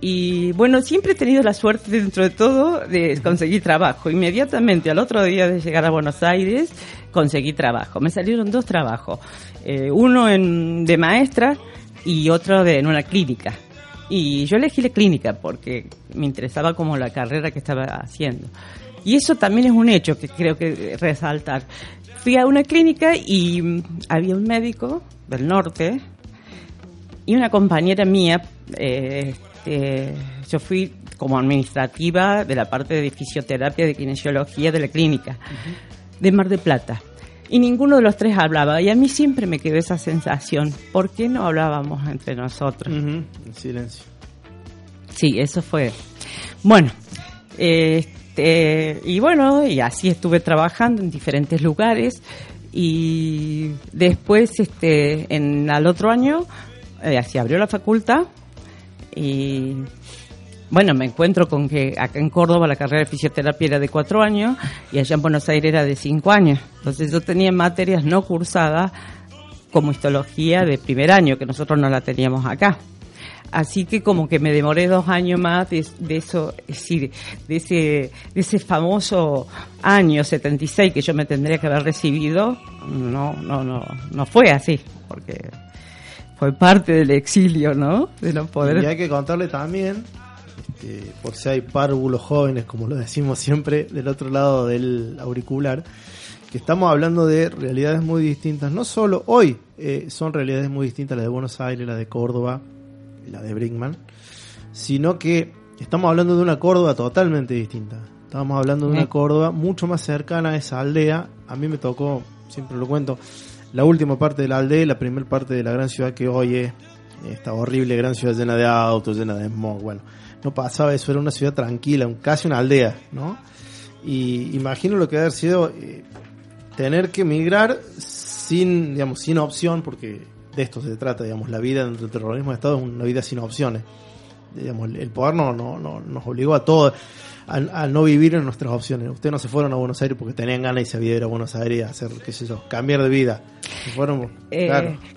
y bueno, siempre he tenido la suerte dentro de todo de conseguir trabajo. Inmediatamente al otro día de llegar a Buenos Aires conseguí trabajo. Me salieron dos trabajos, eh, uno en, de maestra y otro de, en una clínica. Y yo elegí la clínica porque me interesaba como la carrera que estaba haciendo. Y eso también es un hecho que creo que resaltar. Fui a una clínica y mm, había un médico del norte y una compañera mía eh, eh, yo fui como administrativa de la parte de fisioterapia, de kinesiología de la clínica, de Mar de Plata. Y ninguno de los tres hablaba. Y a mí siempre me quedó esa sensación. ¿Por qué no hablábamos entre nosotros? En silencio. Sí, eso fue. Bueno, este, y bueno, y así estuve trabajando en diferentes lugares. Y después, este, en al otro año, eh, así abrió la facultad y bueno, me encuentro con que acá en Córdoba la carrera de fisioterapia era de cuatro años y allá en Buenos Aires era de cinco años. Entonces yo tenía materias no cursadas como histología de primer año, que nosotros no la teníamos acá. Así que como que me demoré dos años más de, eso, es decir, de ese, de ese famoso año 76 que yo me tendría que haber recibido, no, no, no, no fue así, porque fue parte del exilio, ¿no? De no poder. Y hay que contarle también, este, por si hay párvulos jóvenes, como lo decimos siempre, del otro lado del auricular, que estamos hablando de realidades muy distintas. No solo hoy eh, son realidades muy distintas, la de Buenos Aires, la de Córdoba, la de Brinkman, sino que estamos hablando de una Córdoba totalmente distinta. Estamos hablando de una Córdoba mucho más cercana a esa aldea. A mí me tocó, siempre lo cuento, la última parte de la aldea la primera parte de la gran ciudad que hoy es esta horrible gran ciudad llena de autos, llena de smog. Bueno, no pasaba eso, era una ciudad tranquila, casi una aldea, ¿no? Y imagino lo que haber sido eh, tener que emigrar sin, digamos, sin opción, porque de esto se trata, digamos, la vida dentro del terrorismo de Estado es una vida sin opciones. Digamos, el poder no, no, no nos obligó a todos al, no vivir en nuestras opciones. Ustedes no se fueron a Buenos Aires porque tenían ganas y se ir a Buenos Aires a hacer, qué sé yo, cambiar de vida. fueron, eh,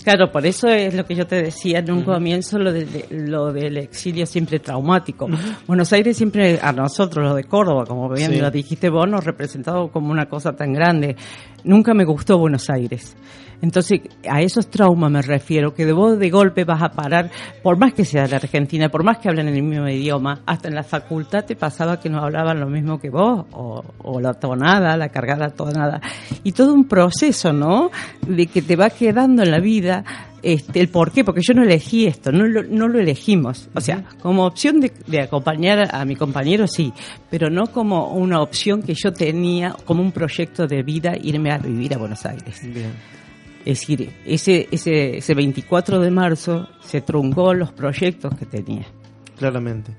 claro. por eso es lo que yo te decía en un comienzo, lo, de, lo del exilio siempre traumático. Buenos Aires siempre, a nosotros, los de Córdoba, como bien lo dijiste vos, nos representado como una cosa tan grande. Nunca me gustó Buenos Aires. Entonces, a esos traumas me refiero, que de vos de golpe vas a parar, por más que sea de Argentina, por más que hablen el mismo idioma, hasta en la facultad te pasaba que no hablaban lo mismo que vos, o, la tonada, la cargada tonada, y todo un proceso, ¿no? De que te va quedando en la vida este, el por qué, porque yo no elegí esto, no lo, no lo elegimos. O sea, como opción de, de, acompañar a mi compañero, sí, pero no como una opción que yo tenía, como un proyecto de vida, irme a vivir a Buenos Aires. Bien. Es decir, ese, ese, ese 24 de marzo se truncó los proyectos que tenía. Claramente.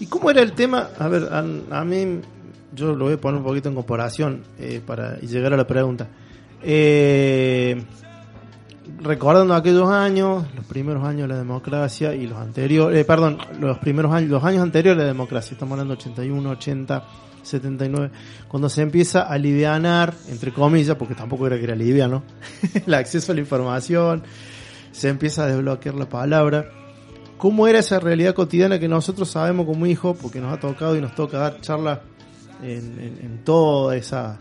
¿Y cómo era el tema? A ver, a, a mí, yo lo voy a poner un poquito en comparación eh, para llegar a la pregunta. Eh, recordando aquellos años, los primeros años de la democracia y los anteriores, eh, perdón, los primeros años, los años anteriores de la democracia, estamos hablando 81, 80, 79, cuando se empieza a livianar, entre comillas, porque tampoco era que era liviano, el acceso a la información, se empieza a desbloquear la palabra. ¿Cómo era esa realidad cotidiana que nosotros sabemos como hijos, porque nos ha tocado y nos toca dar charlas en, en- en toda esa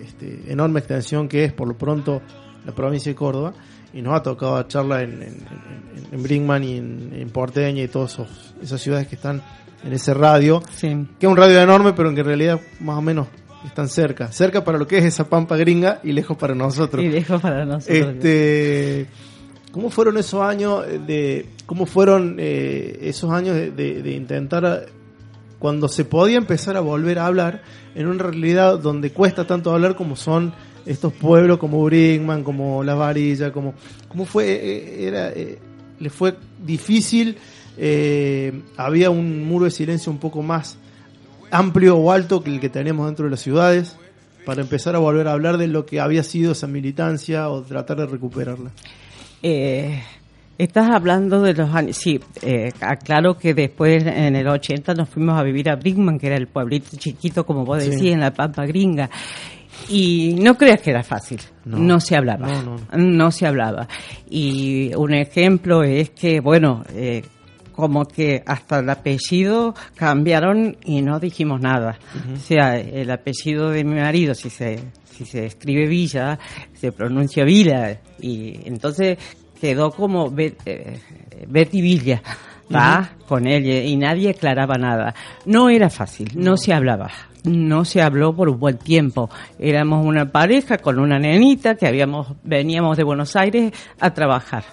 este, enorme extensión que es, por lo pronto, la provincia de Córdoba? Y nos ha tocado charla en, en, en- en Brinkman y en, en Porteña y todas esas ciudades que están en ese radio, Sí. que es un radio enorme, pero en que en realidad más o menos están cerca. Cerca para lo que es esa pampa gringa y lejos para nosotros. Y dejo para nosotros. Este, ¿Cómo fueron esos años de, cómo fueron eh, esos años de, de- de intentar cuando se podía empezar a volver a hablar en una realidad donde cuesta tanto hablar como son estos pueblos como Brinkman, como La Varilla, como cómo fue eh, era eh, le fue difícil eh, había un muro de silencio un poco más amplio o alto que el que tenemos dentro de las ciudades para empezar a volver a hablar de lo que había sido esa militancia o tratar de recuperarla. Eh, estás hablando de los años. Sí, eh, aclaro que después en el 80 nos fuimos a vivir a Brinkman, que era el pueblito chiquito, como vos Sí. decís, en la Pampa Gringa. Y no creas que era fácil. No. No, se hablaba. No, No, se hablaba. Y un ejemplo es que, bueno, eh, como que hasta el apellido cambiaron y no dijimos nada. O sea, el apellido de mi marido, si se, si se escribe Villa, se pronuncia Vila. Y entonces quedó como Bet- eh, Betty Villa. ¿Va? Con él y y nadie aclaraba nada. No era fácil, no se hablaba. No se habló por un buen tiempo. Éramos una pareja con una nenita que habíamos, veníamos de Buenos Aires a trabajar.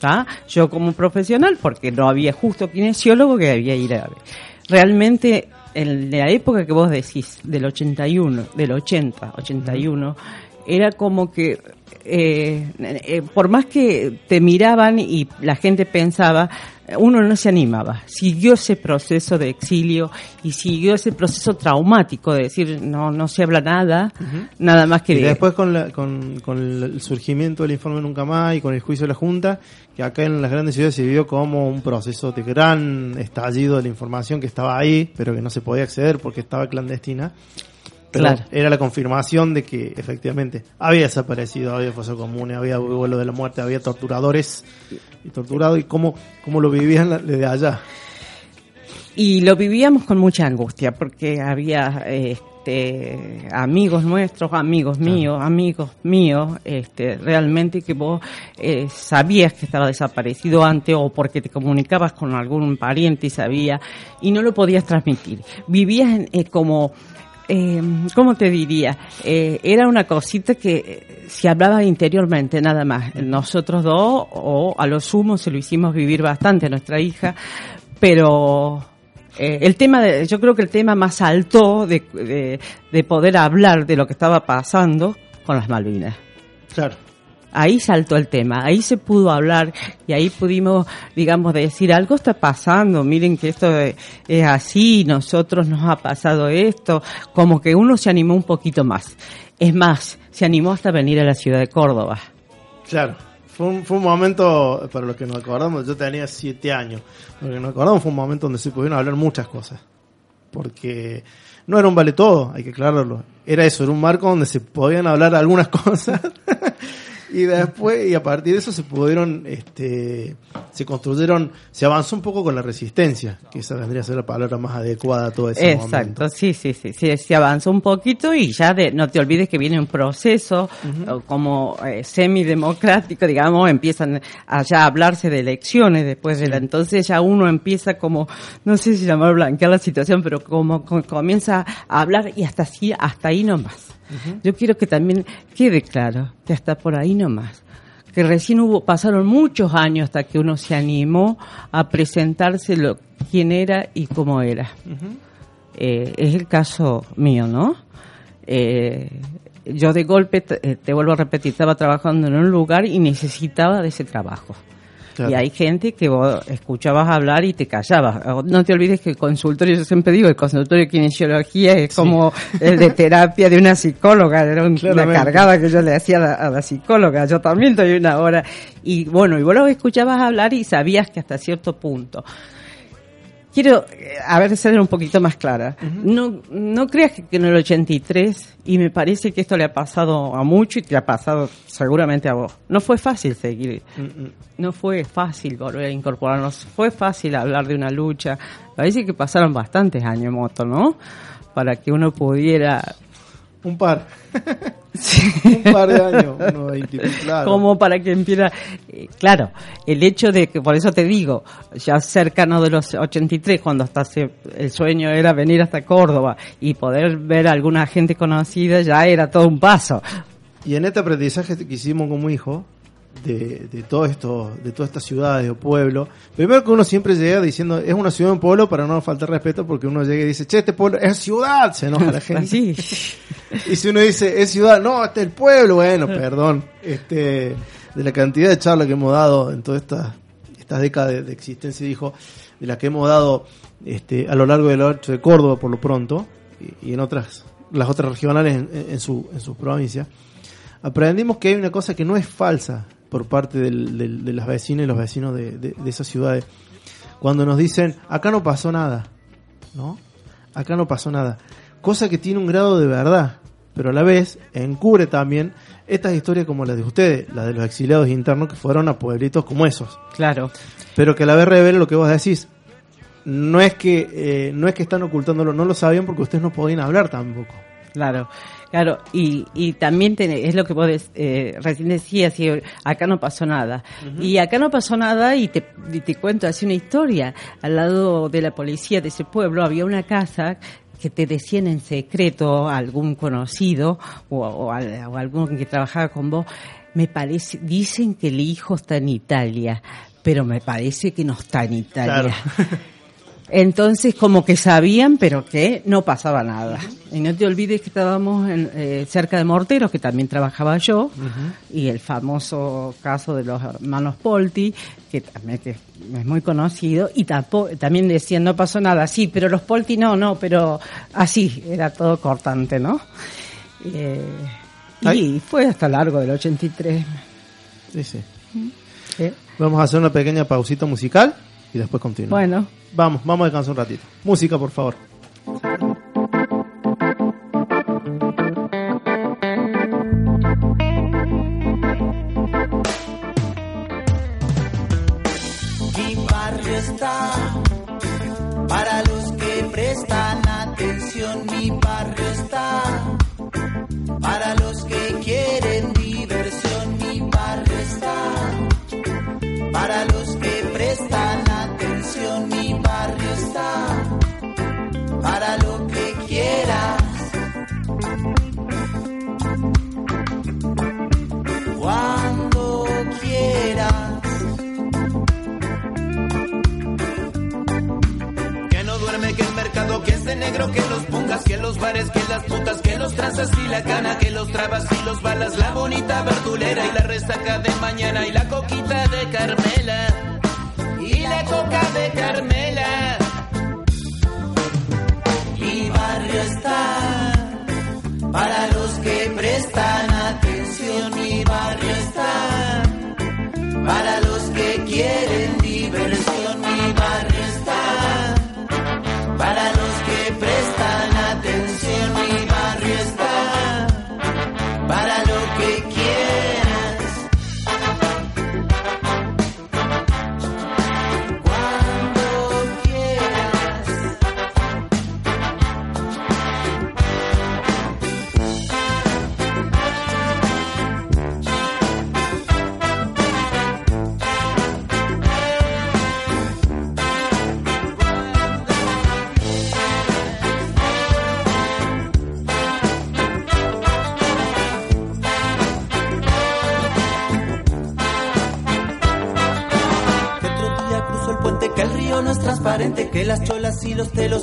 ¿tá? Yo como profesional, porque no había justo kinesiólogo que había ir a ver. Realmente, en la época que vos decís, del 81, del 80, 81, era como que, eh, eh, por más que te miraban y la gente pensaba, uno no se animaba. Siguió ese proceso de exilio y siguió ese proceso traumático de decir, no, no se habla nada, nada más que Y de... después con, la- con, con el surgimiento del informe Nunca Más y con el juicio de la Junta, que acá en las grandes ciudades se vivió como un proceso de gran estallido de la información que estaba ahí, pero que no se podía acceder porque estaba clandestina. Pero Claro. era la confirmación de que efectivamente había desaparecido, había foso común, había vuelo de la muerte, había torturadores y torturados y cómo, cómo lo vivían desde allá. Y lo vivíamos con mucha angustia porque había este, amigos nuestros, amigos míos, amigos míos, este, realmente que vos eh, sabías que estaba desaparecido antes o porque te comunicabas con algún pariente y sabía y no lo podías transmitir. Vivías en- eh, como eh, ¿cómo te diría? Eh, era una cosita que eh, se hablaba interiormente, nada más. Nosotros dos, o a lo sumo se lo hicimos vivir bastante a nuestra hija, pero eh, el tema, de, yo creo que el tema más alto de, de, de poder hablar de lo que estaba pasando con las Malvinas. Claro. Ahí saltó el tema, ahí se pudo hablar y ahí pudimos, digamos, decir algo está pasando, miren que esto es, así, nosotros nos ha pasado esto, como que uno se animó un poquito más. Es más, se animó hasta venir a la ciudad de Córdoba. Claro. Fue un, fue un momento, para los que nos acordamos, yo tenía siete años. Para los que nos acordamos fue un momento donde se pudieron hablar muchas cosas. Porque no era un vale todo, hay que aclararlo. Era eso, era un marco donde se podían hablar algunas cosas. Y después, y a partir de eso se pudieron, este, se construyeron, se avanzó un poco con la resistencia, que esa vendría a ser la palabra más adecuada a todo ese. Exacto, sí, sí, sí, sí, se avanzó un poquito y ya de, no te olvides que viene un proceso como eh, semidemocrático, digamos, empiezan a ya hablarse de elecciones después de la, entonces ya uno empieza como, no sé si llamar blanquear la situación, pero como, co- comienza a hablar y hasta así, hasta ahí nomás. Yo quiero que también quede claro que hasta por ahí nomás que recién hubo, pasaron muchos años hasta que uno se animó a presentarse lo, quién era y cómo era. Eh, es el caso mío, ¿no? Eh, yo de golpe, te, eh, te vuelvo a repetir, estaba trabajando en un lugar y necesitaba de ese trabajo. Y hay gente que vos escuchabas hablar y te callabas. No te olvides que el consultorio, yo siempre digo, el consultorio de kinesiología es como el de terapia de una psicóloga, era una cargada que yo le hacía a la, a la, psicóloga, yo también estoy una hora. Y bueno, y vos lo escuchabas hablar y sabías que hasta cierto punto quiero, eh, a ver, ser un poquito más clara. No, no creas que, en el 83, y me parece que esto le ha pasado a mucho y te ha pasado seguramente a vos. No fue fácil seguir, no fue fácil volver a incorporarnos, fue fácil hablar de una lucha. Parece que pasaron bastantes años, Moto, ¿no? Para que uno pudiera un par. un par de años, uno claro. Como para que empiece. Eh, claro, el hecho de que, por eso te digo, ya cercano de los 83, cuando hasta el sueño era venir hasta Córdoba y poder ver a alguna gente conocida, ya era todo un paso. Y en este aprendizaje que hicimos como hijo, de, de todo esto, de todas estas ciudades o pueblos. Primero que uno siempre llega diciendo, es una ciudad o un pueblo para no faltar respeto, porque uno llega y dice, che, este pueblo es ciudad, se enoja la gente. y si uno dice, es ciudad, no, este es el pueblo, bueno, perdón, este, de la cantidad de charlas que hemos dado en todas estas estas décadas de, existencia, dijo, de las que hemos dado este, a lo largo del ocho de Córdoba, por lo pronto, y, en otras, las otras regionales en, en, su, en sus provincias, aprendimos que hay una cosa que no es falsa, por parte de las vecinas y los vecinos de, de, esas ciudades. Cuando nos dicen, acá no pasó nada, ¿no? Acá no pasó nada. Cosa que tiene un grado de verdad, pero a la vez encubre también estas historias como las de ustedes, las de los exiliados internos que fueron a pueblitos como esos. Claro. Pero que a la vez revela lo que vos decís. No es que eh, no es que están ocultándolo, no lo sabían porque ustedes no podían hablar tampoco. Claro. Claro, y, y también es lo que vos eh, recién decías, y acá no pasó nada. Y acá no pasó nada y te, te cuento así una historia. Al lado de la policía de ese pueblo había una casa que te decían en secreto algún conocido o, o, algún que trabajaba con vos, me parece, dicen que el hijo está en Italia, pero me parece que no está en Italia. Entonces, como que sabían, pero que no pasaba nada. Y no te olvides que estábamos en, eh, cerca de Morteros, que también trabajaba yo, y el famoso caso de los hermanos Polti, que también es muy conocido, y también decían, no pasó nada, sí, pero los Polti no, no, pero así, era todo cortante, ¿no? Eh, y fue hasta largo del 83. Sí, sí. Vamos a hacer una pequeña pausita musical y después continuamos. Bueno. Vamos, vamos a descansar un ratito. Música, por favor. Que los pongas, que los bares, que las putas, que los trazas y la cana, que los trabas y los balas, la bonita verdulera y la resaca de mañana y la coquita de Carmela y la coca de Carmela. Mi barrio está para los que prestan atención. Mi barrio está para los que quieren diversión. Y los telos,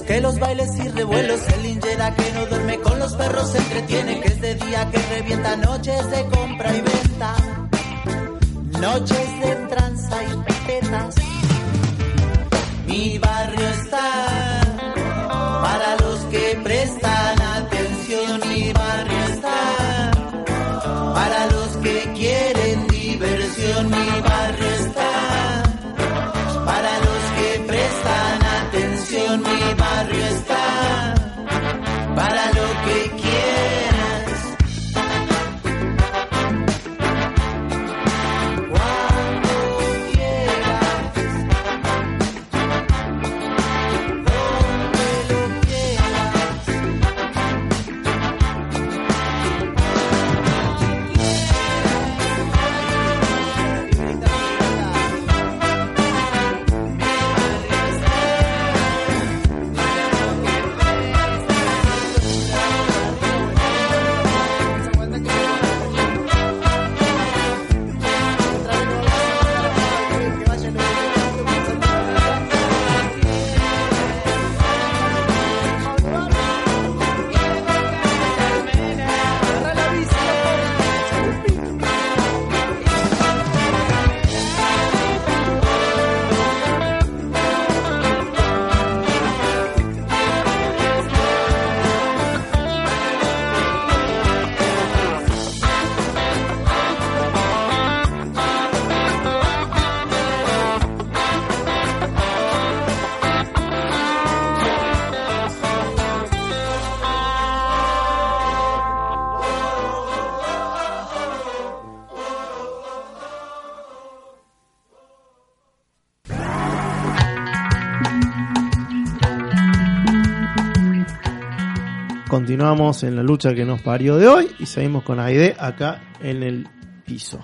Continuamos en la lucha que nos parió de hoy y seguimos con Aide acá en el piso.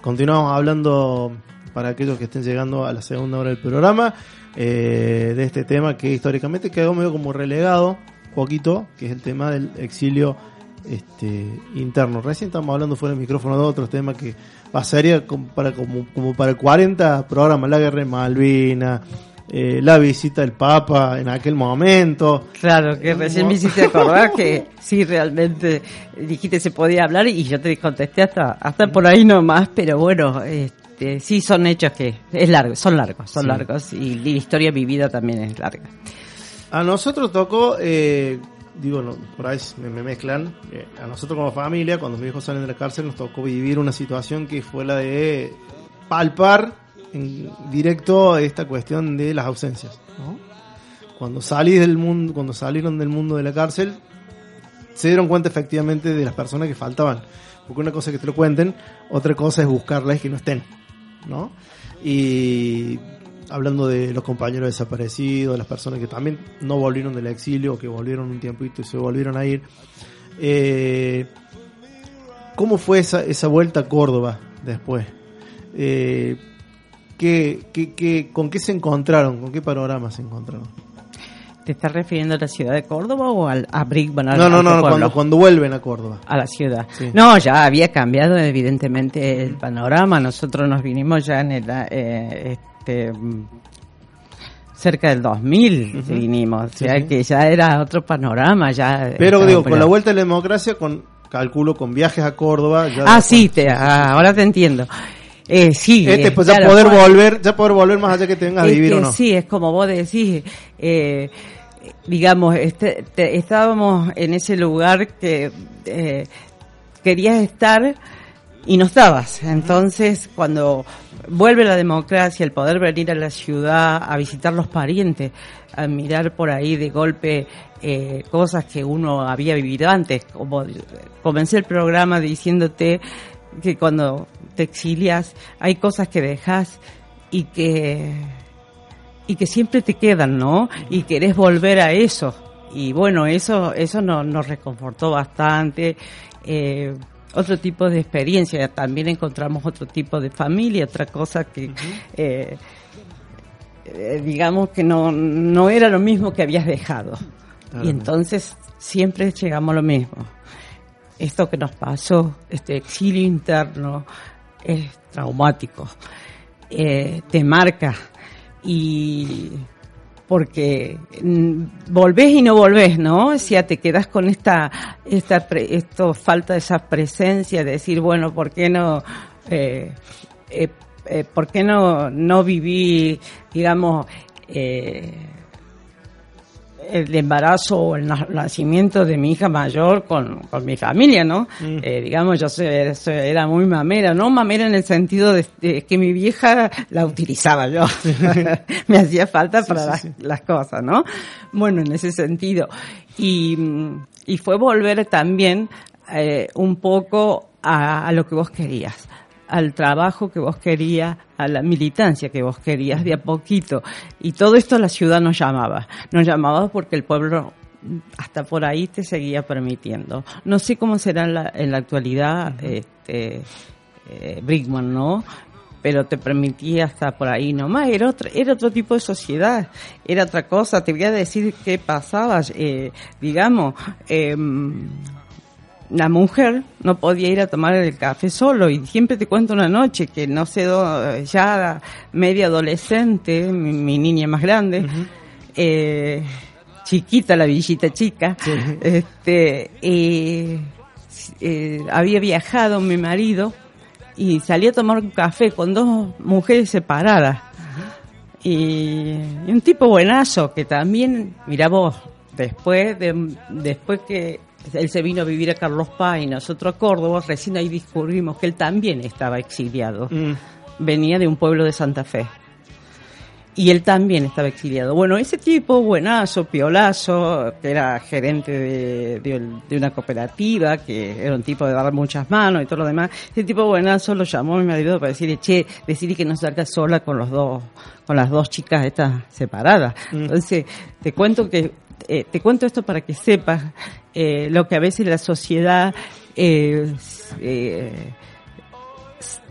Continuamos hablando para aquellos que estén llegando a la segunda hora del programa eh, de este tema que históricamente quedó medio como relegado poquito, que es el tema del exilio este, interno. Recién estamos hablando fuera del micrófono de otros temas que pasaría como para, como, como para 40 programas, la guerra de Malvinas, eh, la visita del Papa en aquel momento. Claro, que recién me hiciste acordar que sí, realmente dijiste se podía hablar y yo te contesté hasta, hasta por ahí nomás, pero bueno, este, sí son hechos que es largo, son largos, son Sí. largos y la historia vivida también es larga. A nosotros tocó, eh, digo, no, por ahí me, me mezclan, eh, a nosotros como familia, cuando mis hijos salen de la cárcel, nos tocó vivir una situación que fue la de palpar en directo esta cuestión de las ausencias. Cuando salís del mundo, cuando salieron del mundo de la cárcel, se dieron cuenta efectivamente de las personas que faltaban. Porque una cosa es que te lo cuenten, otra cosa es buscarlas que no estén. ¿no? Y hablando de los compañeros desaparecidos, las personas que también no volvieron del exilio que volvieron un tiempito y se volvieron a ir. Eh, ¿Cómo fue esa, esa vuelta a Córdoba después? Eh, ¿qué, qué, qué- con qué se encontraron? ¿Con qué panorama se encontraron? ¿Te estás refiriendo a la ciudad de Córdoba o al, a Brickman? No, no, no, cuando, cuando vuelven a Córdoba. a la ciudad. Sí. No, ya había cambiado evidentemente el panorama. Nosotros nos vinimos ya en el eh, este cerca del 2000 Ujú. vinimos, o sea sí. que ya era otro panorama, ya Pero digo, con la vuelta a la democracia, con calculo con viajes a Córdoba. Ya Ah, después- sí, te, ah, ahora te entiendo. Eh, sí, Este, eh, pues ya claro, poder volver, ya poder volver más allá que te vengas a Es vivir que o no. Sí, es como vos decís, eh, digamos, este, te- estábamos en ese lugar que eh, querías estar y no estabas. Entonces, cuando vuelve la democracia, el poder venir a la ciudad a visitar los parientes, a mirar por ahí de golpe eh, cosas que uno había vivido antes, como comencé el programa diciéndote que cuando te exilias hay cosas que dejas y que y que siempre te quedan, ¿no? Y querés volver a eso. Y bueno, eso eso no- nos reconfortó bastante. Eh, otro tipo de experiencia, también encontramos otro tipo de familia, otra cosa que, eh, eh, digamos que no, no era lo mismo que habías dejado. Y entonces siempre llegamos a lo mismo. Esto que nos pasó, este exilio interno, es traumático. Eh, te marca y porque mm, volvés y no volvés, ¿no? O sea, te quedas con esta, esta esto falta esa presencia de decir, bueno, ¿por qué no eh, eh, ¿por qué no, no viví, digamos, el embarazo o el nacimiento de mi hija mayor con, con mi familia, ¿no? Mm. Eh, digamos, yo era muy mamera, no mamera en el sentido de, que mi vieja la utilizaba yo, me hacía falta para las, cosas, ¿no? Bueno, en ese sentido. Y, y fue volver también eh, un poco a, a lo que vos querías al trabajo que vos querías, a la militancia que vos querías de a poquito. Y todo esto la ciudad nos llamaba. Nos llamaba porque el pueblo hasta por ahí te seguía permitiendo. No sé cómo será en la, en la actualidad este, eh, Brickman, ¿no? pero te permitía hasta por ahí nomás. Era otro, era otro tipo de sociedad, era otra cosa. Te voy a decir qué pasaba, eh, digamos. Eh, la mujer no podía ir a tomar el café solo. Y siempre te cuento una noche que no sé, ya media adolescente, mi, niña más grande, eh, chiquita, la villita chica, este, eh, había viajado mi marido y salí a tomar un café con dos mujeres separadas. Y, un tipo buenazo que también, mira vos, después de, después que él se vino a vivir a Carlos Paz y nosotros a Córdoba, recién ahí descubrimos que él también estaba exiliado. Mm. Venía de un pueblo de Santa Fe. Y él también estaba exiliado. Bueno, ese tipo, buenazo, piolazo, que era gerente de, una cooperativa, que era un tipo de dar muchas manos y todo lo demás, ese tipo buenazo lo llamó mi marido para decirle, che, decirle que no salga sola con los dos, con las dos chicas estas separadas. Mm. Entonces, te cuento que eh, te cuento esto para que sepas eh, lo que a veces la sociedad eh,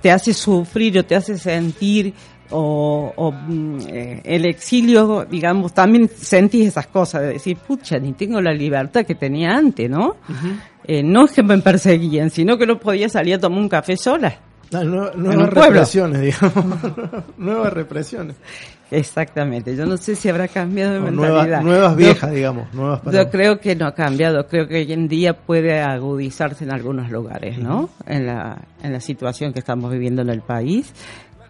te hace sufrir o te hace sentir o, mm, el exilio, digamos, también sentís esas cosas, de decir, pucha, ni tengo la libertad que tenía antes, ¿no? no es que me perseguían, sino que no podía salir a tomar un café sola. Ah, nuevas represiones, digamos. nuevas represiones. Exactamente. Yo no sé si habrá cambiado de mentalidad. Nuevas, viejas, digamos. Nuevas yo creo que no ha cambiado. Creo que hoy en día puede agudizarse en algunos lugares, ¿no? En la, en la situación que estamos viviendo en el país.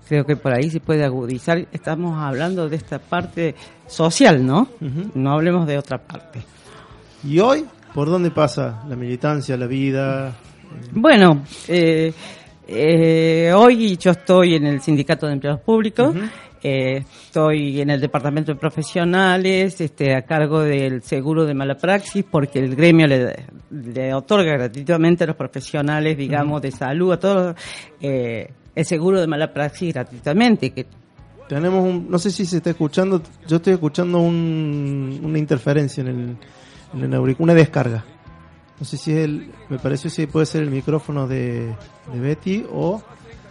Creo que por ahí se puede agudizar. Estamos hablando de esta parte social, ¿no? No hablemos de otra parte. ¿Y hoy? ¿Por dónde pasa la militancia, la vida? Bueno, eh, eh, hoy yo estoy en el Sindicato de Empleados Públicos. Eh, estoy en el departamento de profesionales, este, a cargo del seguro de mala praxis, porque el gremio le, otorga gratuitamente a los profesionales, digamos, de salud, a todos, eh, el seguro de mala praxis gratuitamente. Que Tenemos un, no sé si se está escuchando, yo estoy escuchando una interferencia en el, en el una descarga. No sé si es el, me parece si puede ser el micrófono de, de Betty o...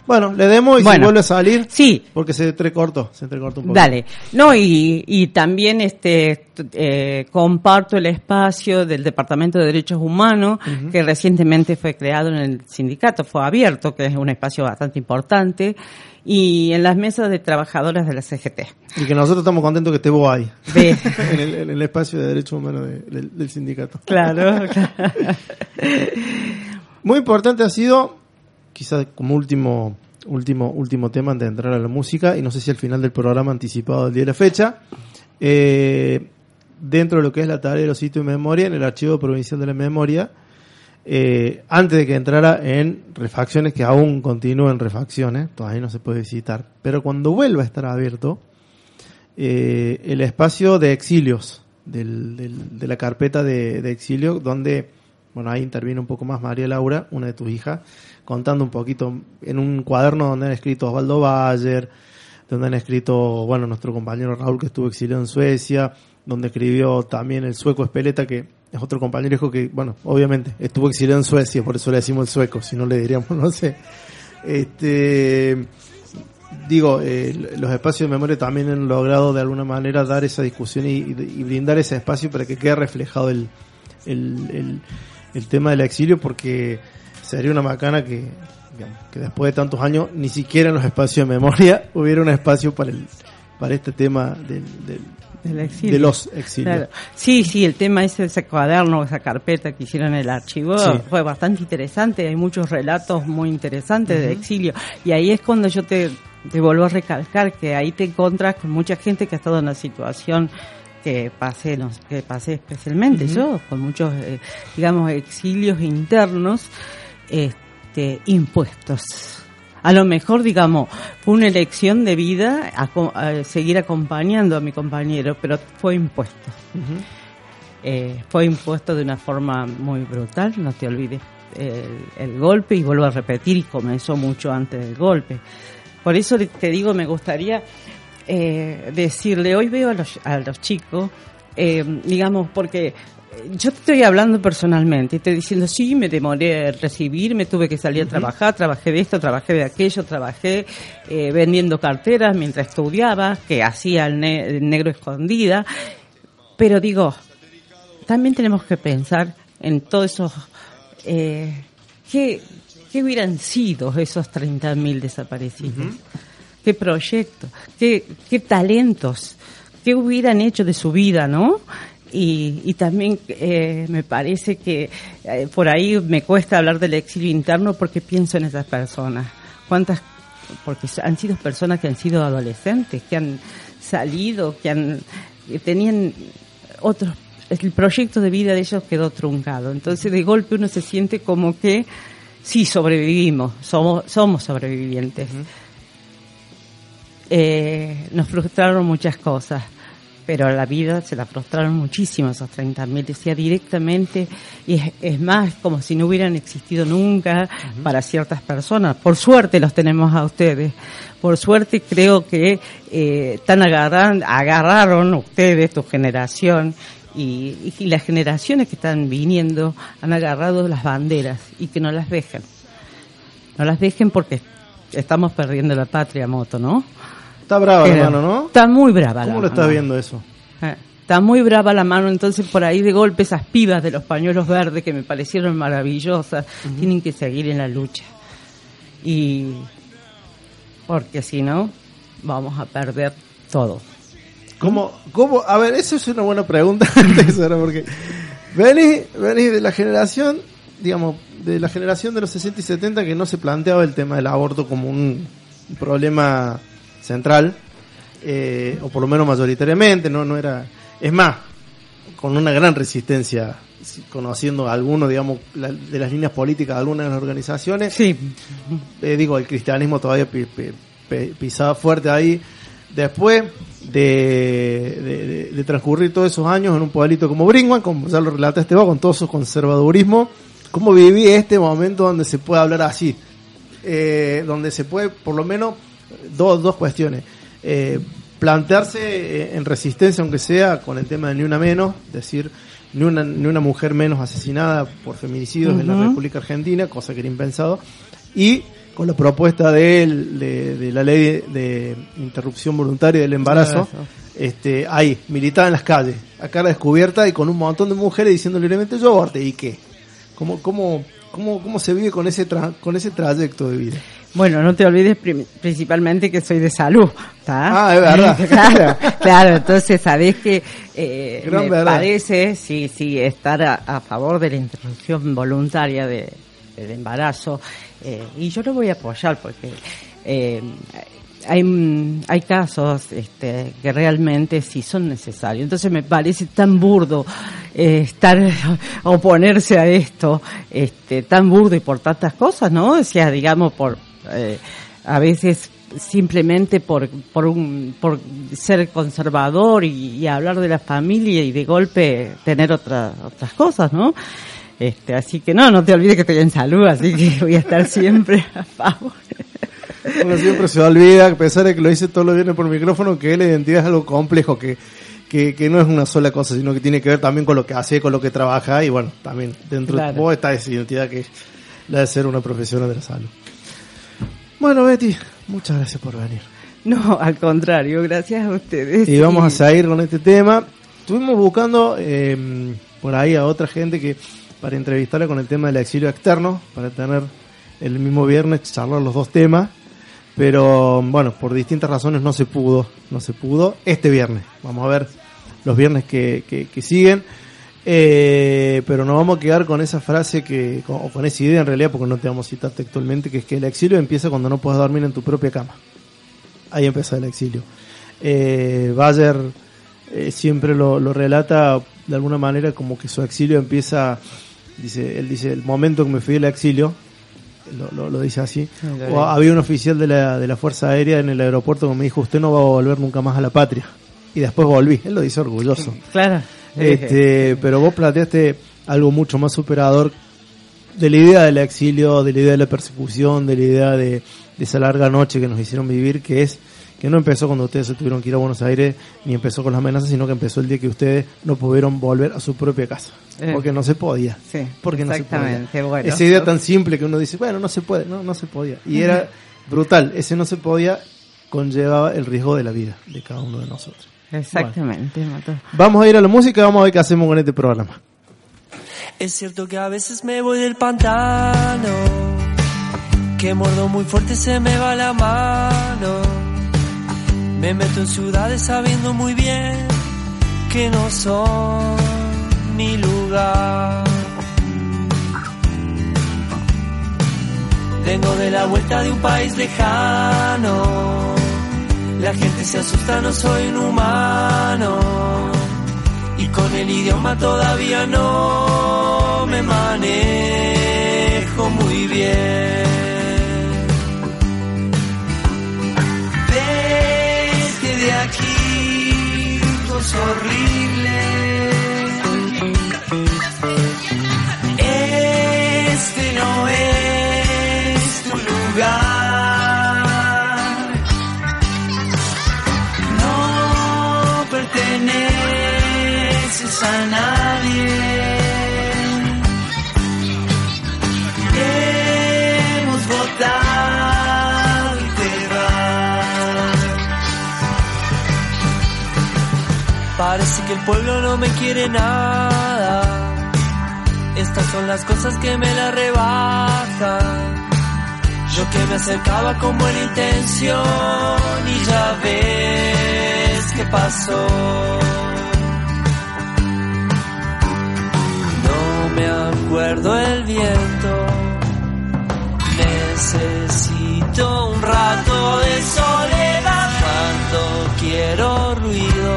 Bueno, le demos y si vuelve a salir. Sí. Porque se entrecortó, se entrecortó un poco. Dale. No, y, y también este, eh, comparto el espacio del Departamento de Derechos Humanos, que recientemente fue creado en el sindicato, fue abierto, que es un espacio bastante importante y en las mesas de trabajadoras de la CGT. Y que nosotros estamos contentos que esté vos ahí, en, el, en, el, espacio de derechos humanos del, sindicato. Claro, Muy importante ha sido, quizás como último, último, último tema antes de entrar a la música, y no sé si al final del programa anticipado del día de la fecha, eh, dentro de lo que es la tarea de los sitios de memoria, en el archivo provincial de la memoria, eh, antes de que entrara en refacciones, que aún continúan refacciones, todavía no se puede visitar, pero cuando vuelva a estar abierto, eh, el espacio de exilios, de la carpeta de, exilio, donde, bueno, ahí interviene un poco más María Laura, una de tus hijas, contando un poquito en un cuaderno donde han escrito Osvaldo Bayer, donde han escrito, bueno, nuestro compañero Raúl que estuvo exiliado en Suecia, donde escribió también el sueco Espeleta, que es otro compañero hijo que, bueno, obviamente estuvo exiliado en Suecia, por eso le decimos el sueco, si no le diríamos, no sé. Este, digo, eh, los espacios de memoria también han logrado de alguna manera dar esa discusión y, brindar ese espacio para que quede reflejado el, el, el, tema del exilio, porque sería una macana que, que después de tantos años ni siquiera en los espacios de memoria hubiera un espacio para el para este tema del, del exilio. De los exilios. Claro. Sí, sí, el tema ese, ese cuaderno, esa carpeta que hicieron en el archivo Sí. fue bastante interesante. Hay muchos relatos muy interesantes de exilio. Y ahí es cuando yo te, te vuelvo a recalcar que ahí te encuentras con mucha gente que ha estado en una situación que pasé, no, que pasé especialmente yo, con muchos, eh, digamos, exilios internos, este, impuestos. A lo mejor, digamos, fue una elección de vida a, seguir acompañando a mi compañero, pero fue impuesto. Eh, fue impuesto de una forma muy brutal, no te olvides el, el golpe, y vuelvo a repetir, y comenzó mucho antes del golpe. Por eso te digo, me gustaría eh, decirle, hoy veo a los, a los chicos, eh, digamos, porque yo te estoy hablando personalmente, estoy diciendo, sí, me demoré en recibir, me tuve que salir a trabajar, trabajé de esto, trabajé de aquello, trabajé eh, vendiendo carteras mientras estudiaba, que hacía el, ne- el negro escondida, pero digo, también tenemos que pensar en todos esos, eh, ¿qué, qué hubieran sido esos 30.000 desaparecidos? ¿Qué proyectos? ¿Qué, ¿Qué talentos? ¿Qué hubieran hecho de su vida, no? Y, y también eh, me parece que eh, por ahí me cuesta hablar del exilio interno porque pienso en esas personas. ¿Cuántas? Porque han sido personas que han sido adolescentes, que han salido, que han que tenían otros el proyecto de vida de ellos quedó truncado. Entonces de golpe uno se siente como que sí sobrevivimos, somos somos sobrevivientes. Eh, nos frustraron muchas cosas, pero la vida se la frustraron muchísimo esos 30.000, decía directamente, y es, es más, como si no hubieran existido nunca para ciertas personas. Por suerte los tenemos a ustedes. Por suerte creo que eh, tan agarran, agarraron ustedes, tu generación, y, y las generaciones que están viniendo han agarrado las banderas y que no las dejen. No las dejen porque estamos perdiendo la patria, Moto, ¿no? Está brava Pero la mano, ¿no? Está muy brava la ¿Cómo lo mano. estás viendo eso? Eh, Está muy brava la mano, entonces por ahí de golpe esas pibas de los pañuelos verdes que me parecieron maravillosas tienen que seguir en la lucha. Y porque si no, vamos a perder todo. ¿Cómo, cómo? A ver, eso es una buena pregunta. porque venís, venís de la generación, digamos, de la generación de los 60 y 70 que no se planteaba el tema del aborto como un problema central, eh, o por lo menos mayoritariamente, no, no era. Es más, con una gran resistencia, si- conociendo algunos, digamos, la- de las líneas políticas de algunas de las organizaciones. Sí. Eh, digo, el cristianismo todavía pi- pi- pi- pisaba fuerte ahí. Después de, de- de- de transcurrir todos esos años en un pueblito como Brinkman, como ya lo relata Esteban, con todo su conservadurismo, ¿cómo viví este momento donde se puede hablar así? Eh, donde se puede, por lo menos, dos, dos cuestiones. Eh, plantearse eh, en resistencia, aunque sea con el tema de ni una menos, decir, ni una, ni una mujer menos asesinada por feminicidios en la. República Argentina, cosa que era impensado, y con la propuesta de, él, de, de la ley de, interrupción voluntaria del embarazo, este, ahí, militada en las calles, a cara descubierta y con un montón de mujeres diciendo libremente yo aborté, ¿y qué? ¿Cómo, cómo, cómo, cómo se vive con ese, tra- con ese trayecto de vida? Bueno, no te olvides principalmente que soy de salud, ¿está? Ah, es verdad. claro, claro, entonces sabés que eh, me verdad. parece, sí, sí, estar a, a favor de la interrupción voluntaria de, del embarazo, eh, y yo lo voy a apoyar porque eh, hay, hay casos este, que realmente sí son necesarios. Entonces me parece tan burdo eh, estar oponerse a esto, este, tan burdo y por tantas cosas, ¿no? O sea, digamos, por eh, a veces simplemente por por un por ser conservador y, y hablar de la familia y de golpe tener otras otras cosas, ¿no? Este, así que no, no te olvides que estoy en salud, así que voy a estar siempre a favor. Uno siempre se olvida, a pesar de que lo dice todos los viernes por micrófono, que la identidad es algo complejo, que, que, que no es una sola cosa, sino que tiene que ver también con lo que hace, con lo que trabaja, y bueno, también dentro Claro. de vos está esa identidad que es la de ser una profesional de la salud. Bueno, Betty, muchas gracias por venir. No, al contrario, gracias a ustedes. Y vamos a seguir con este tema. Estuvimos buscando eh, por ahí a otra gente que para entrevistarla con el tema del exilio externo, para tener el mismo viernes charlar los dos temas, pero bueno, por distintas razones no se pudo, no se pudo este viernes. Vamos a ver los viernes que, que, siguen. Eh, pero nos vamos a quedar con esa frase que, o con esa idea en realidad, porque no te vamos a citar textualmente, que es que el exilio empieza cuando no puedes dormir en tu propia cama. Ahí empieza el exilio. Eh, Bayer eh, siempre lo, lo, relata de alguna manera como que su exilio empieza, dice, él dice, el momento que me fui del exilio, lo, lo, dice así. había un oficial de la, de la Fuerza Aérea en el aeropuerto que me dijo, usted no va a volver nunca más a la patria. Y después volví, él lo dice orgulloso. Claro. Este, pero vos planteaste algo mucho más superador de la idea del exilio, de la idea de la persecución, de la idea de, de esa larga noche que nos hicieron vivir, que es que no empezó cuando ustedes se tuvieron que ir a Buenos Aires, ni empezó con las amenazas, sino que empezó el día que ustedes no pudieron volver a su propia casa. Eh. porque no se podía. Sí, porque no se podía. Esa idea tan simple que uno dice, bueno, no se puede, no, no se podía. Y era brutal, ese no se podía conllevaba el riesgo de la vida de cada uno de nosotros. Exactamente, Vamos a ir a la música, vamos a ver qué hacemos con este programa. Es cierto que a veces me voy del pantano, que mordo muy fuerte se me va la mano me meto en ciudades sabiendo muy bien que no son mi lugar. Vengo de la vuelta de un país lejano. La gente se asusta, no soy un humano. Y con el idioma todavía no me manejo muy bien. horrible. Este no es a nadie. Parece que el pueblo no me quiere nada. Estas son las cosas que me la rebajan. Yo que me acercaba con buena intención y ya ves qué pasó. Me acuerdo el viento. Necesito un rato de soledad cuando quiero ruido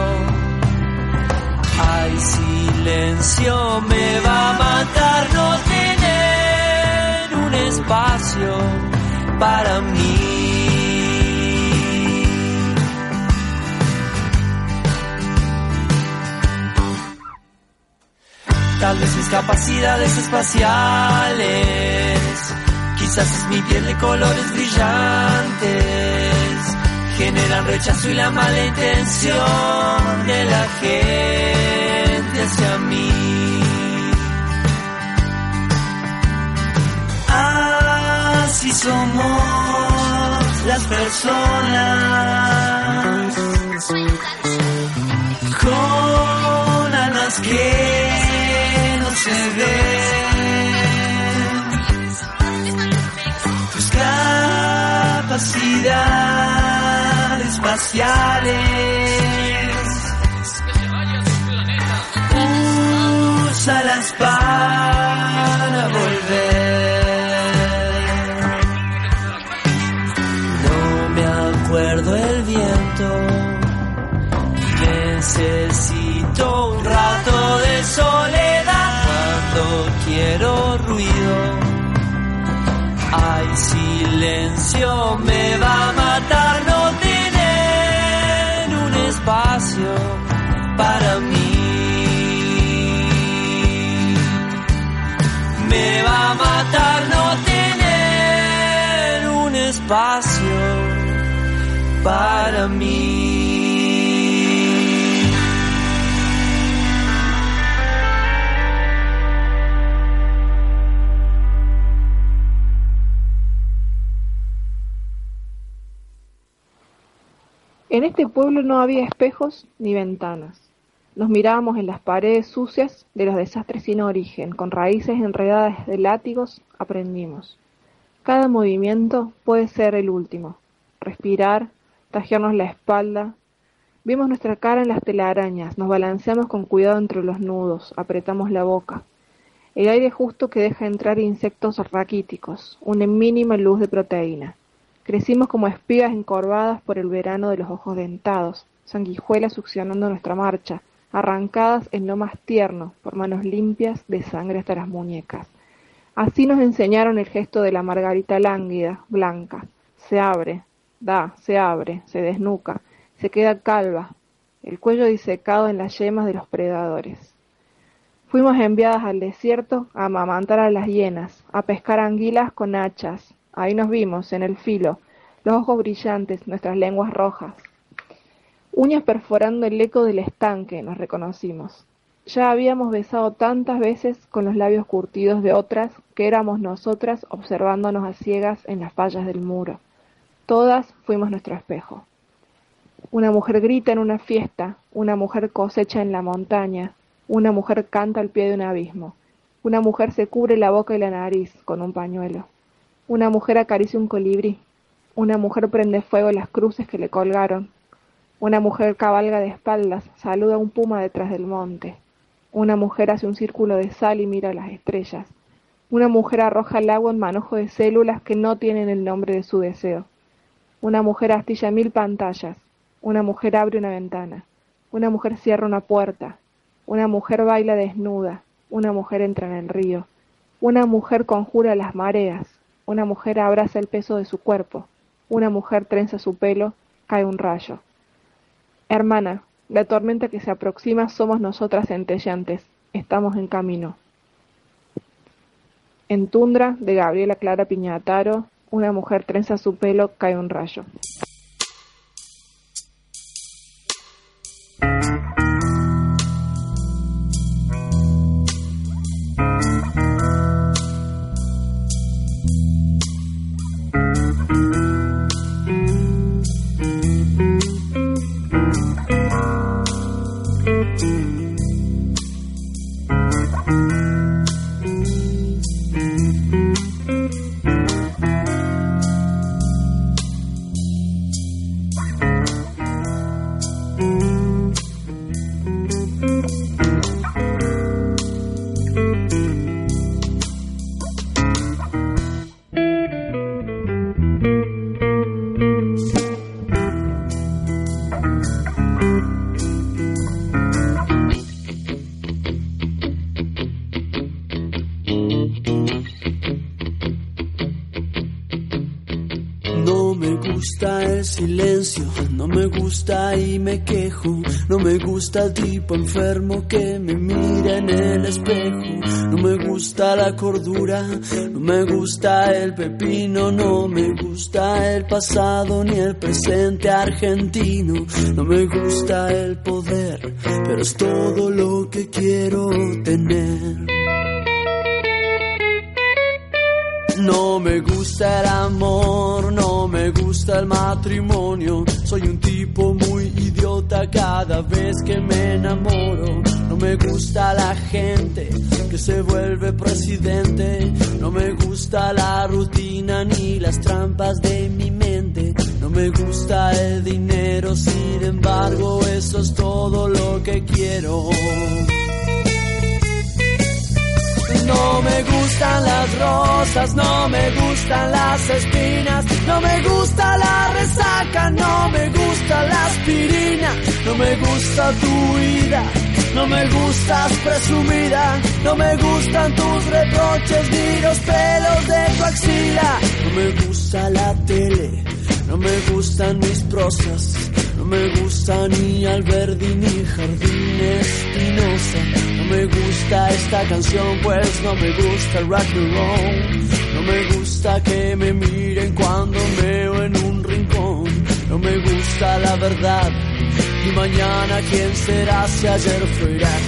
Ay, silencio me va a matar no tener un espacio para mí. Tal vez mis capacidades espaciales, quizás es mi piel de colores brillantes. Generan rechazo y la mala intención de la gente hacia mí. Así somos las personas con almas que no se ven. Tus capacidades espaciales. Úsalas para volver. Necesito un rato de soledad cuando quiero ruido. Hay silencio, me va a matar, no te espacio para mí. Me va a matar no tener un espacio para mí. En este pueblo no había espejos ni ventanas. Nos mirábamos en las paredes sucias de los desastres sin origen, con raíces enredadas de látigos, aprendimos. Cada movimiento puede ser el último. Respirar, tajearnos la espalda, Vimos nuestra cara en las telarañas, nos balanceamos con cuidado entre los nudos, apretamos la boca. El aire justo que deja entrar insectos raquíticos, una mínima luz de proteína. Crecimos como espigas encorvadas por el verano de los ojos dentados, sanguijuelas succionando nuestra marcha, arrancadas en lo más tierno por manos limpias de sangre hasta las muñecas. Así nos enseñaron el gesto de la margarita lánguida, blanca. Se abre, da, se abre, se desnuca, se queda calva, el cuello disecado en las yemas de los predadores. Fuimos enviadas al desierto a amamantar a las hienas, a pescar anguilas con hachas. Ahí nos vimos, en el filo, los ojos brillantes, nuestras lenguas rojas. Uñas perforando el eco del estanque, nos reconocimos. Ya habíamos besado tantas veces con los labios curtidos de otras que éramos nosotras observándonos a ciegas en las fallas del muro. Todas fuimos nuestro espejo. Una mujer grita en una fiesta, una mujer cosecha en la montaña, una mujer canta al pie de un abismo, una mujer se cubre la boca y la nariz con un pañuelo, una mujer acaricia un colibrí, una mujer prende fuego las cruces que le colgaron, una mujer cabalga de espaldas, saluda a un puma detrás del monte, una mujer hace un círculo de sal y mira las estrellas, una mujer arroja el agua en manojo de células que no tienen el nombre de su deseo, una mujer astilla mil pantallas, una mujer abre una ventana, una mujer cierra una puerta, una mujer baila desnuda, una mujer entra en el río, una mujer conjura las mareas, una mujer abraza el peso de su cuerpo, una mujer trenza su pelo, cae un rayo. Hermana, la tormenta que se aproxima somos nosotras centellantes, estamos en camino. En Tundra, de Gabriela Clara Piñataro, una mujer trenza su pelo, cae un rayo. Y me quejo. No me gusta el tipo enfermo que me mira en el espejo. No me gusta la cordura, no me gusta el pepino, no me gusta el pasado ni el presente argentino. No me gusta el poder, pero es todo lo que quiero tener. No me gusta el amor, no me gusta el matrimonio. Soy un tipo muy idiota cada vez que me enamoro. No me gusta la gente que se vuelve presidente. No me gusta la rutina ni las trampas de mi mente. No me gusta el dinero, sin embargo, eso es todo lo que quiero. No me gustan las rosas, no me gustan las espinas, no me gusta la resaca, no me gusta la aspirina, no me gusta tu vida, no me gustas presumida, no me gustan tus reproches ni los pelos de tu axila, no me gusta la tele, no me gustan mis prosas, no me gusta ni Alberdi ni Jardín Espinosa. No me gusta esta canción, pues no me gusta el rock and roll. No me gusta que me miren cuando me veo en un rincón. No me gusta la verdad. Y mañana quién será si ayer fue Irak.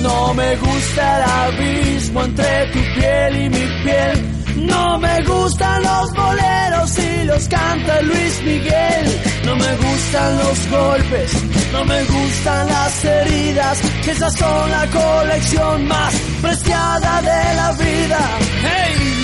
No me gusta el abismo entre tu piel y mi piel. No me gustan los boleros y los canta Luis Miguel. No me gustan los golpes, no me gustan las heridas, esas son la colección más preciada de la vida. Hey,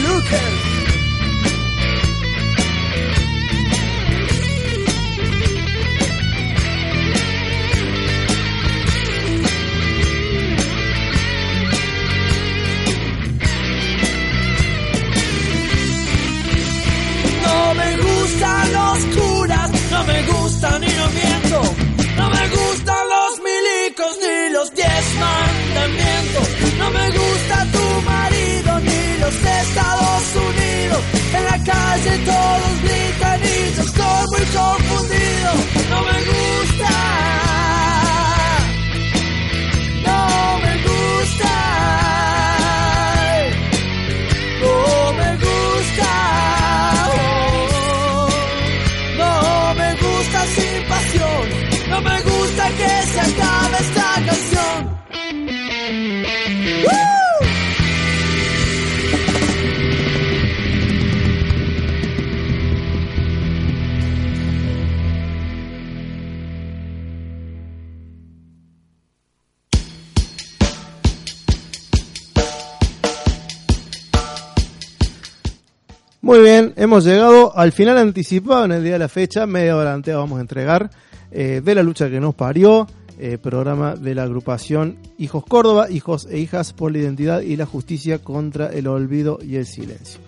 hemos llegado al final anticipado en el día de la fecha, media hora antes vamos a entregar eh, de la lucha que nos parió, eh, programa de la agrupación Hijos Córdoba, Hijos e Hijas por la Identidad y la Justicia contra el Olvido y el Silencio.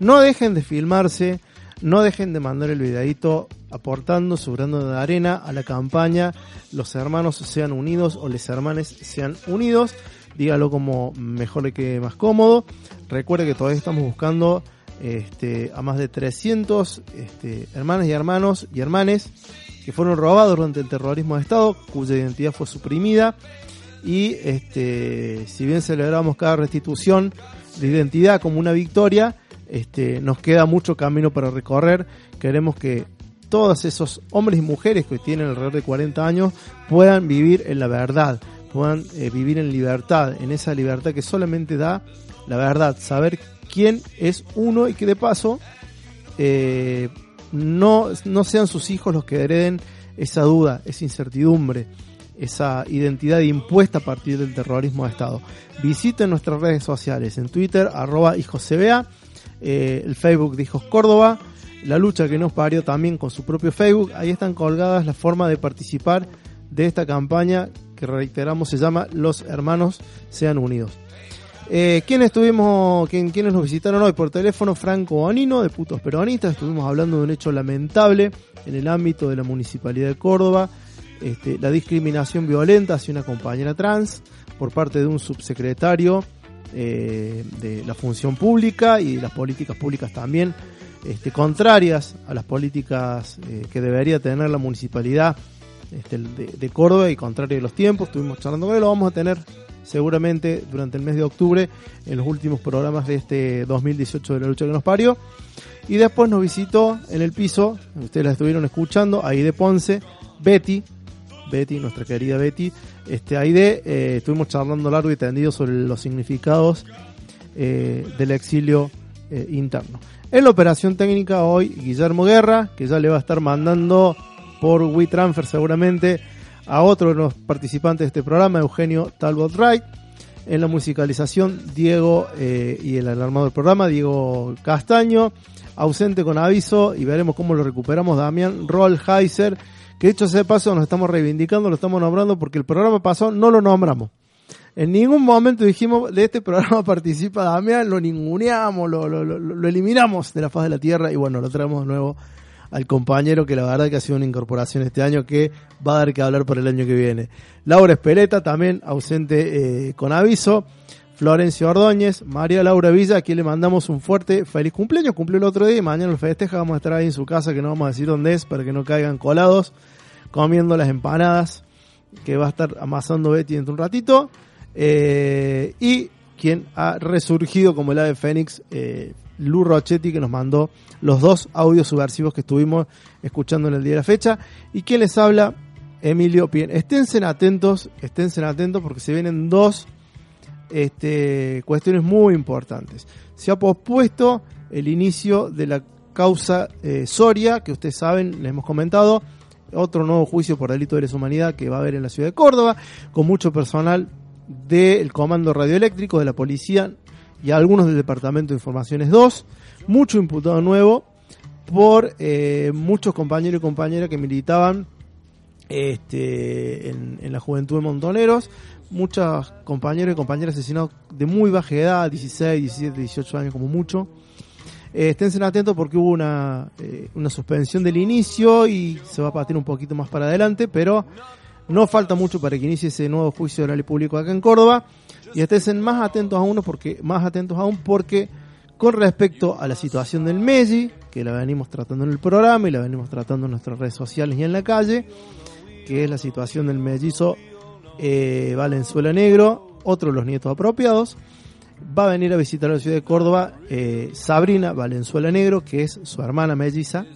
No dejen de filmarse, no dejen de mandar el videito aportando su grano de arena a la campaña Los hermanos sean unidos o les hermanes sean unidos. Dígalo como mejor le quede más cómodo. Recuerde que todavía estamos buscando este, a más de 300 este, hermanas y hermanos y hermanes que fueron robados durante el terrorismo de Estado, cuya identidad fue suprimida. Y este, si bien celebramos cada restitución de identidad como una victoria, nos queda mucho camino para recorrer. Queremos que todos esos hombres y mujeres que tienen alrededor de 40 años puedan vivir en la verdad, puedan eh, vivir en libertad, en esa libertad que solamente da la verdad, saber quién es uno y que de paso eh, no, no sean sus hijos los que hereden esa duda, esa incertidumbre, esa identidad impuesta a partir del terrorismo de Estado. Visiten nuestras redes sociales en Twitter, arroba hijoscba, eh, el Facebook de Hijos Córdoba, la lucha que nos parió también con su propio Facebook. Ahí están colgadas las formas de participar de esta campaña que reiteramos se llama Los Hermanos Sean Unidos. Eh, ¿Quiénes estuvimos, quién, quiénes nos visitaron hoy por teléfono? Franco Bonino, de Putos Peronistas. Estuvimos hablando de un hecho lamentable en el ámbito de la Municipalidad de Córdoba. Este, la discriminación violenta hacia una compañera trans por parte de un subsecretario eh, de la función pública y las políticas públicas también este, contrarias a las políticas eh, que debería tener la municipalidad este, de, de, Córdoba y contrario a los tiempos. Estuvimos charlando con él, lo vamos a tener seguramente durante el mes de octubre en los últimos programas de este 2018 de la lucha que nos parió. Y después nos visitó en el piso, ustedes la estuvieron escuchando, ahí Ponce, Betty, Betty, nuestra querida Betty, este, ahí eh, estuvimos charlando largo y tendido sobre los significados eh, del exilio eh, interno. En la operación técnica hoy, Guillermo Guerra, que ya le va a estar mandando por WeTransfer seguramente a otro de los participantes de este programa, Eugenio Talbot Wright. En la musicalización, Diego eh, y el alarmado del programa, Diego Castaño. Ausente con aviso y veremos cómo lo recuperamos, Damián Rollheiser. Que dicho sea de paso, nos estamos reivindicando, lo estamos nombrando porque el programa pasó, no lo nombramos. En ningún momento dijimos, de este programa participa Damián, lo ninguneamos, lo, lo, lo, lo eliminamos de la faz de la tierra y bueno, lo traemos de nuevo al compañero que la verdad que ha sido una incorporación este año que va a dar que hablar por el año que viene. Laura Espeleta también ausente eh, con aviso. Florencia Ordóñez, María Laura Villa, aquí le mandamos un fuerte feliz cumpleaños, cumplió el otro día y mañana lo festeja, vamos a estar ahí en su casa que no vamos a decir dónde es para que no caigan colados, comiendo las empanadas que va a estar amasando Betty dentro un ratito. Eh, y quien ha resurgido como el ave Fénix, eh, Lu Rochetti, que nos mandó los dos audios subversivos que estuvimos escuchando en el día de la fecha. Y quien les habla, Emilio Pien. Esténse atentos, esténse atentos porque se vienen dos este, cuestiones muy importantes. Se ha pospuesto el inicio de la causa eh, Soria, que ustedes saben, les hemos comentado, otro nuevo juicio por delito de lesa humanidad que va a haber en la ciudad de Córdoba, con mucho personal del Comando Radioeléctrico, de la Policía y algunos del Departamento de Informaciones 2, mucho imputado nuevo por eh, muchos compañeros y compañeras que militaban este, en, la juventud de Montoneros, muchos compañeros y compañeras asesinados de muy baja edad, 16, 17, 18 años como mucho. Eh, esténse atentos porque hubo una, eh, una suspensión del inicio y se va a partir un poquito más para adelante, pero no falta mucho para que inicie ese nuevo juicio oral y público acá en Córdoba. Y estén más atentos aún porque, más atentos aún porque con respecto a la situación del Messi, que la venimos tratando en el programa y la venimos tratando en nuestras redes sociales y en la calle, que es la situación del mellizo eh, Valenzuela Negro, otro de los nietos apropiados, va a venir a visitar la ciudad de Córdoba eh, Sabrina Valenzuela Negro, que es su hermana melliza,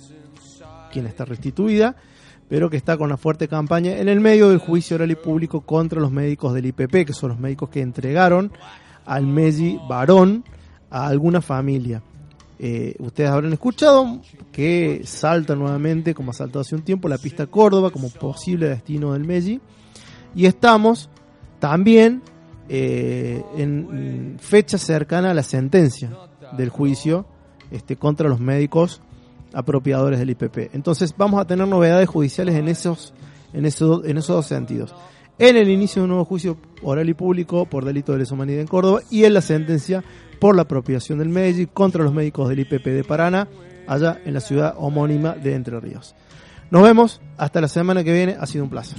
quien está restituida, pero que está con una fuerte campaña en el medio del juicio oral y público contra los médicos del IPP, que son los médicos que entregaron al Messi varón a alguna familia. Eh, ustedes habrán escuchado que salta nuevamente, como ha saltado hace un tiempo, la pista Córdoba como posible destino del Messi. Y estamos también eh, en fecha cercana a la sentencia del juicio este, contra los médicos apropiadores del IPP. Entonces vamos a tener novedades judiciales en esos, en esos, en esos dos sentidos. En el inicio de un nuevo juicio oral y público por delito de lesa humanidad en Córdoba y en la sentencia por la apropiación del MEDI contra los médicos del IPP de Paraná, allá en la ciudad homónima de Entre Ríos. Nos vemos hasta la semana que viene, ha sido un placer.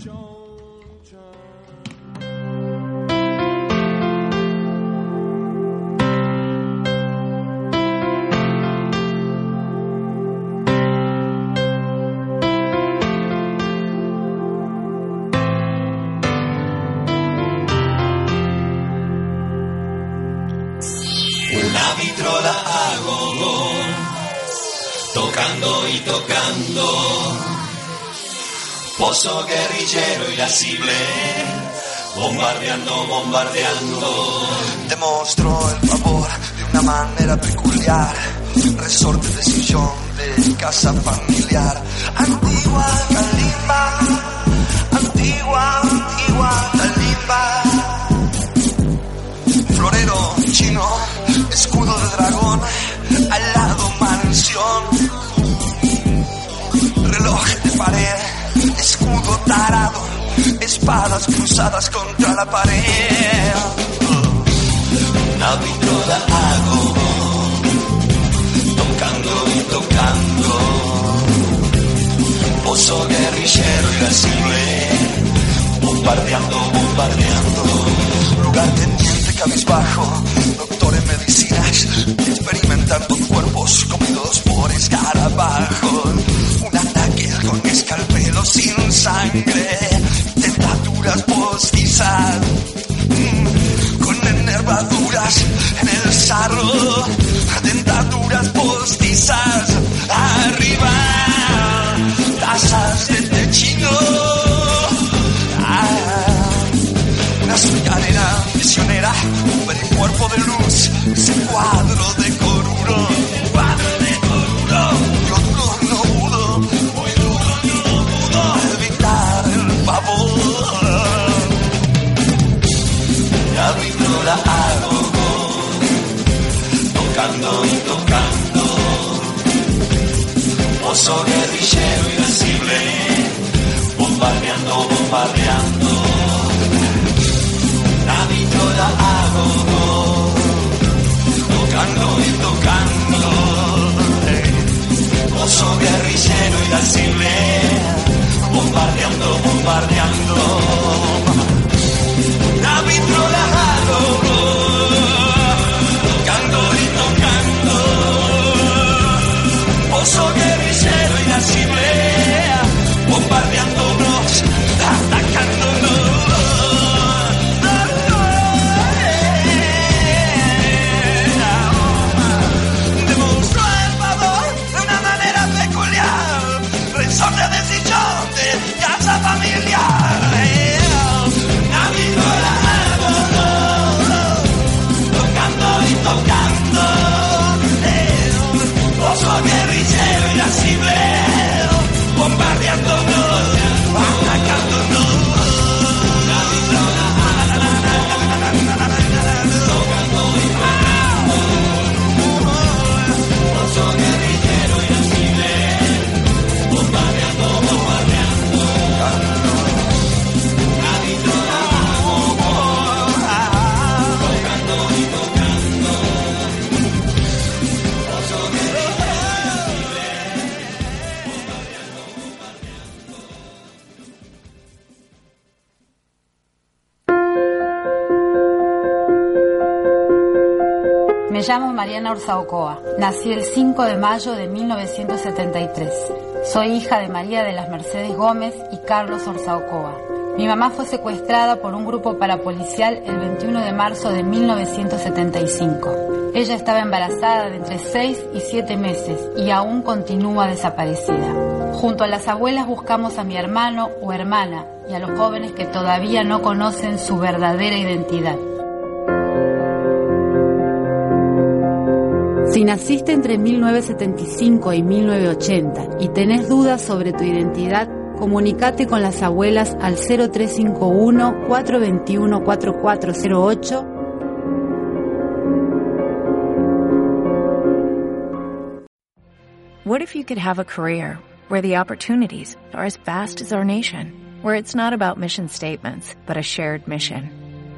Pozo guerrillero irascible, bombardeando, bombardeando. Demostró el favor de una manera peculiar, resorte de sillón de casa familiar. Antigua Calimba, antigua, antigua Calimba. Florero chino, escudo de dragón, al lado Reloj de pared escudo tarado, espadas cruzadas contra la pared. Una vitrola hago, tocando y tocando. Pozo guerrillero irascible, bombardeando, bombardeando. Lugar tendiente cabizbajo, doctor en medicinas, experimentando cuerpos comidos por escarabajos. Con escalpelo sin sangre, tentaduras postizas, mm, con enervaduras en el sarro, dentaduras postizas, arriba, tazas de techino. Ah, una soñadera misionera, un cuerpo de luz, ese cuadro tocando y tocando. Pozo guerrillero irascible, bombardeando, bombardeando. La vitrola hago, tocando y tocando. Pozo guerrillero irascible, bombardeando, bombardeando. La vitrola hago, Orzaocoa. Nací el 5 de mayo de 1973. Soy hija de María de las Mercedes Gómez y Carlos Orzaocoa. Mi mamá fue secuestrada por un grupo parapolicial el 21 de marzo de 1975. Ella estaba embarazada de entre 6 y 7 meses y aún continúa desaparecida. Junto a las abuelas buscamos a mi hermano o hermana y a los jóvenes que todavía no conocen su verdadera identidad. Si naciste entre 1975 y 1980 y tenés dudas sobre tu identidad, comunicate con las abuelas al 0351 421 4408 What if you could have a career where the opportunities are as vast as our nation, where it's not about mission statements, but a shared mission?